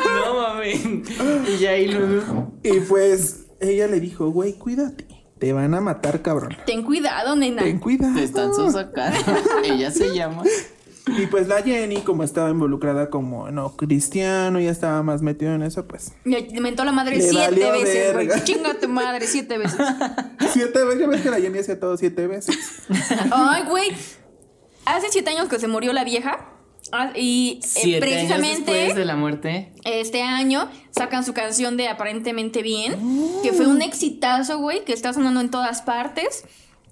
no mames. Y ya ahí luego. Y pues ella le dijo, güey, cuídate. Te van a matar, cabrón. Ten cuidado, nena. Ten cuidado. Te están sosacando. Ella se llama. Y pues la Jenny, como estaba involucrada como no cristiano, ya estaba más metido en eso, pues. Le mentó la madre siete veces, güey. Chinga tu madre siete veces. Siete veces, ya ves que la Jenny hacía todo siete veces. Ay, güey. Hace siete años que se murió la vieja. ah, Y eh, Siete años precisamente después de la muerte. este año sacan su canción de Aparentemente Bien, que fue un exitazo, güey, que está sonando en todas partes.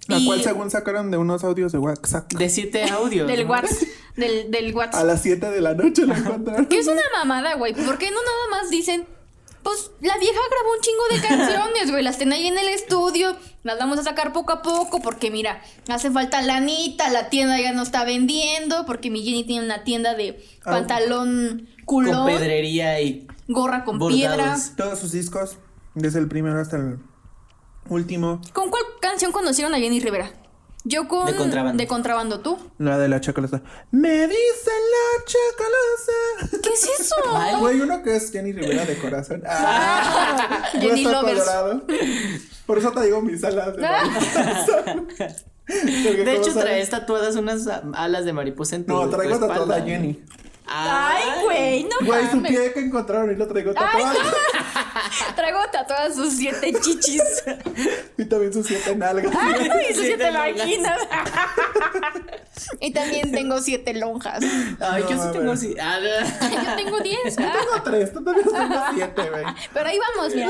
La Y- cual según sacaron de unos audios de WhatsApp. De siete audios. Del. WhatsApp. Del, del A WhatsApp. las 7 de la noche la encontraron. Que es una mamada, güey. ¿Por qué no nada más dicen? Pues la vieja grabó un chingo de canciones, güey. Las tiene ahí en el estudio. Las vamos a sacar poco a poco. Porque mira, hace falta lanita. La tienda ya no está vendiendo. Porque mi Jenny tiene una tienda de Ah. pantalón Con culón. pedrería y Gorra con Bordados. piedra. Todos sus discos, desde el primero hasta el último. ¿Con cuál canción conocieron a Jenny Rivera? Yo con. De Contrabando. De contrabando, ¿tú? La de la chacalosa. Me dice la chacalosa. ¿Qué es eso? Güey, uno que es Jenny Rivera de corazón. Ah, Jenny no está Lovers. colorado. Por eso te digo mis alas de De hecho, traes tatuadas unas alas de mariposa en tu No, traigo tu tatuada a. Jenny. Ay, güey, no Güey, su pie que encontraron y lo traigo tatuado. Traigo tatuadas sus siete chichis. y también sus siete nalgas. y sus siete Siete vaginas. y también tengo siete lonjas. Ay, yo No, sí a tengo. Ah, Yo tengo diez. ah. Tengo tres, tú también tengo siete, güey. Pero ahí vamos, mira.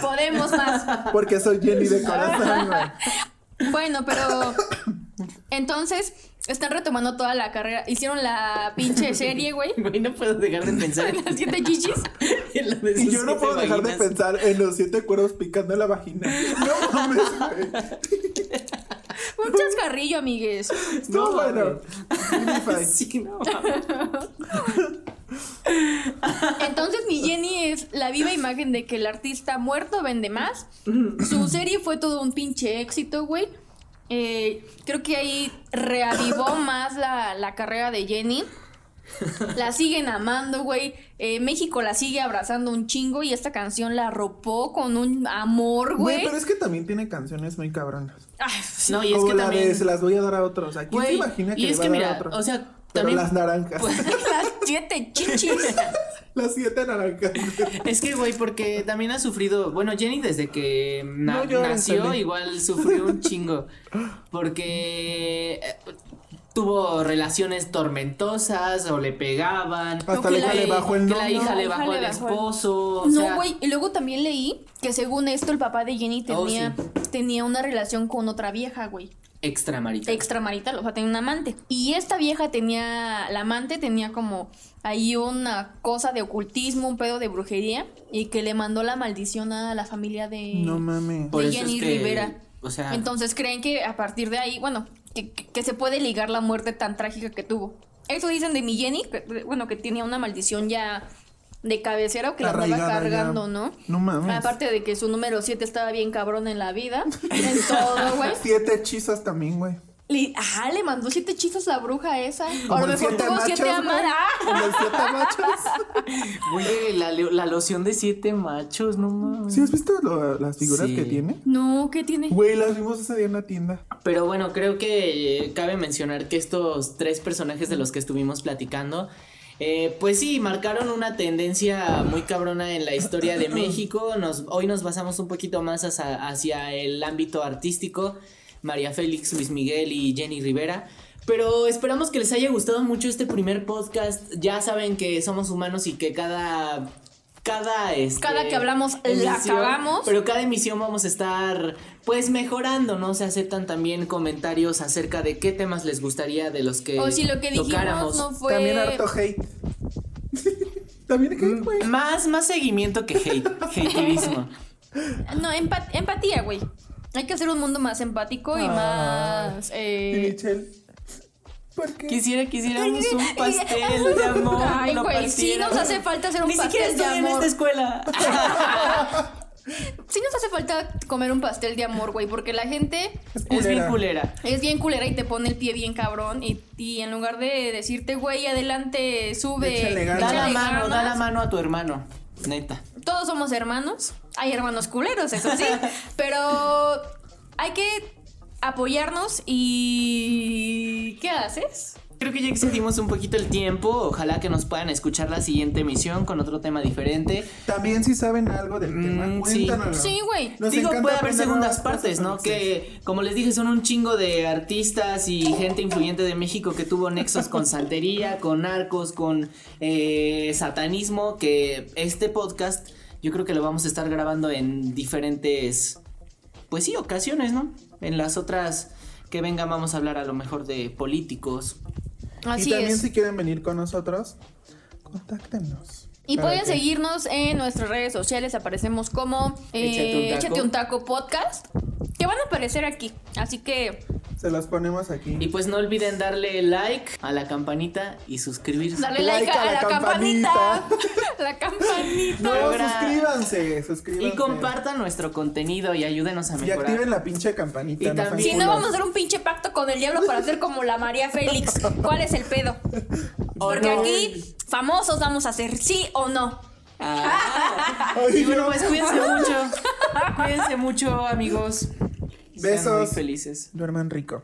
Podemos más. Porque soy Jenny de corazón, güey. Bueno, pero. Entonces, están retomando toda la carrera. Hicieron la pinche serie, güey. Güey, no puedo dejar de pensar en Las siete chichis. en lo de Y yo no puedo dejar de pensar en los siete cuervos picando la vagina. No mames, güey. Un chascarrillo, amigues. No, bueno. Unify. Sí, no. Entonces mi Jenny es la viva imagen de que el artista muerto vende más. Su serie fue todo un pinche éxito, güey. Eh, creo que ahí reavivó más la, la carrera de Jenny. La siguen amando, güey. Eh, México la sigue abrazando un chingo y esta canción la arropó con un amor, Güey, güey. pero es que también tiene canciones muy cabronas. Ay, No, y es Como que la también. de se las voy a dar a otros. ¿A quién Güey, se imagina que y le es va que a dar a mira, otros? o sea, Pero también. las naranjas. las siete chichis. las siete naranjas. Es que, güey, porque también ha sufrido. Bueno, Jenny, desde que na- No llores, nació, igual sufrió un chingo. Porque. eh, tuvo relaciones tormentosas o le pegaban. Hasta que la hija le bajó el que la hija le bajó al esposo. o No, sea, güey. Y luego también leí que según esto el papá de Jenny Oh, tenía, tenía una relación con otra vieja, güey. Extramarital. Extramarital, o sea, tenía un amante. Y esta vieja tenía, la amante tenía como ahí una cosa de ocultismo, un pedo de brujería. Y que le mandó la maldición a la familia de, No mames. Por de eso es Jenny que, Rivera. O sea, Entonces creen que a partir de ahí, bueno, que, que- que se puede ligar la muerte tan trágica que tuvo. Eso dicen de mi Jenny, que, bueno, que tenía una maldición ya de cabecera o que la andaba ya. cargando, ¿no? No mames. Aparte de que su número 7 estaba bien cabrón en la vida, en todo, güey. Siete hechizos también, güey. Le, ajá, le mandó siete hechizos a la bruja esa. Como a lo mejor siete tuvo machos, siete amadas. Siete machos. güey, la, la loción de siete machos, no mames. ¿Sí has visto lo- las figuras Sí. que tiene? No, ¿qué tiene? Güey, las vimos ese día en la tienda. Pero bueno, creo que eh, cabe mencionar que estos tres personajes de los que estuvimos platicando, eh, pues sí, marcaron una tendencia muy cabrona en la historia de México. Nos, hoy nos basamos un poquito más hacia, hacia el ámbito artístico. María Félix, Luis Miguel y Jenny Rivera. Pero esperamos que les haya gustado mucho este primer podcast. Ya saben que somos humanos y que cada... Cada, este, Cada que hablamos, la cagamos. Pero cada emisión vamos a estar pues mejorando, ¿no? Se aceptan también comentarios acerca de qué temas les gustaría de los que O si lo que dijimos tocáramos. no fue. También harto hate. También hate, güey. Más, más seguimiento que hate, haterismo. No, empa- empatía, güey. Hay que hacer un mundo más empático y Ah. más. Y Eh... Michelle. ¿Por qué? Quisiera, quisiéramos un pastel de amor. Ay, lo güey, sí partieran. nos hace falta hacer un Ni siquiera pastel de estoy en amor. esta escuela. Sí nos hace falta comer un pastel de amor, güey, porque la gente Es es bien culera. es bien culera y te pone el pie bien cabrón y, y en lugar de decirte, güey, adelante, sube. Da la mano, da la mano a tu hermano. Neta. Todos somos hermanos. Hay hermanos culeros, eso sí. pero hay que apoyarnos y... ¿Qué haces? Creo que ya excedimos un poquito el tiempo. Ojalá que nos puedan escuchar la siguiente emisión con otro tema diferente. También si saben algo del tema, Mm, sí. cuéntanos. Sí, güey. Nos Digo, puede haber segundas partes, ¿no? sí. Que, como les dije, son un chingo de artistas y gente influyente de México que tuvo nexos con santería, con narcos, con eh, satanismo, que este podcast yo creo que lo vamos a estar grabando en diferentes, pues sí, ocasiones, ¿no? En las otras que vengan vamos a hablar a lo mejor de políticos. Así y también es. si quieren venir con nosotros, contáctenos. Y pueden seguirnos en nuestras redes sociales, aparecemos como Échate eh, un taco. Échate un taco podcast, que van a aparecer aquí. Así que Se las ponemos aquí. Y pues no olviden darle like a la campanita y suscribirse. dale like, a, la, campanita. la campanita. No, suscríbanse, suscríbanse. Y compartan nuestro contenido y ayúdenos a Y mejorar. activen la pinche campanita. Y no sean también- Si no, vamos a hacer un pinche pacto con el diablo para hacer como la María Félix. ¿Cuál es el pedo? Porque no. aquí, famosos vamos a hacer sí o no. Ah. Ay, Y bueno, yo- pues cuídense mucho. Cuídense mucho, amigos. Sean muy Besos. felices. Duerman rico.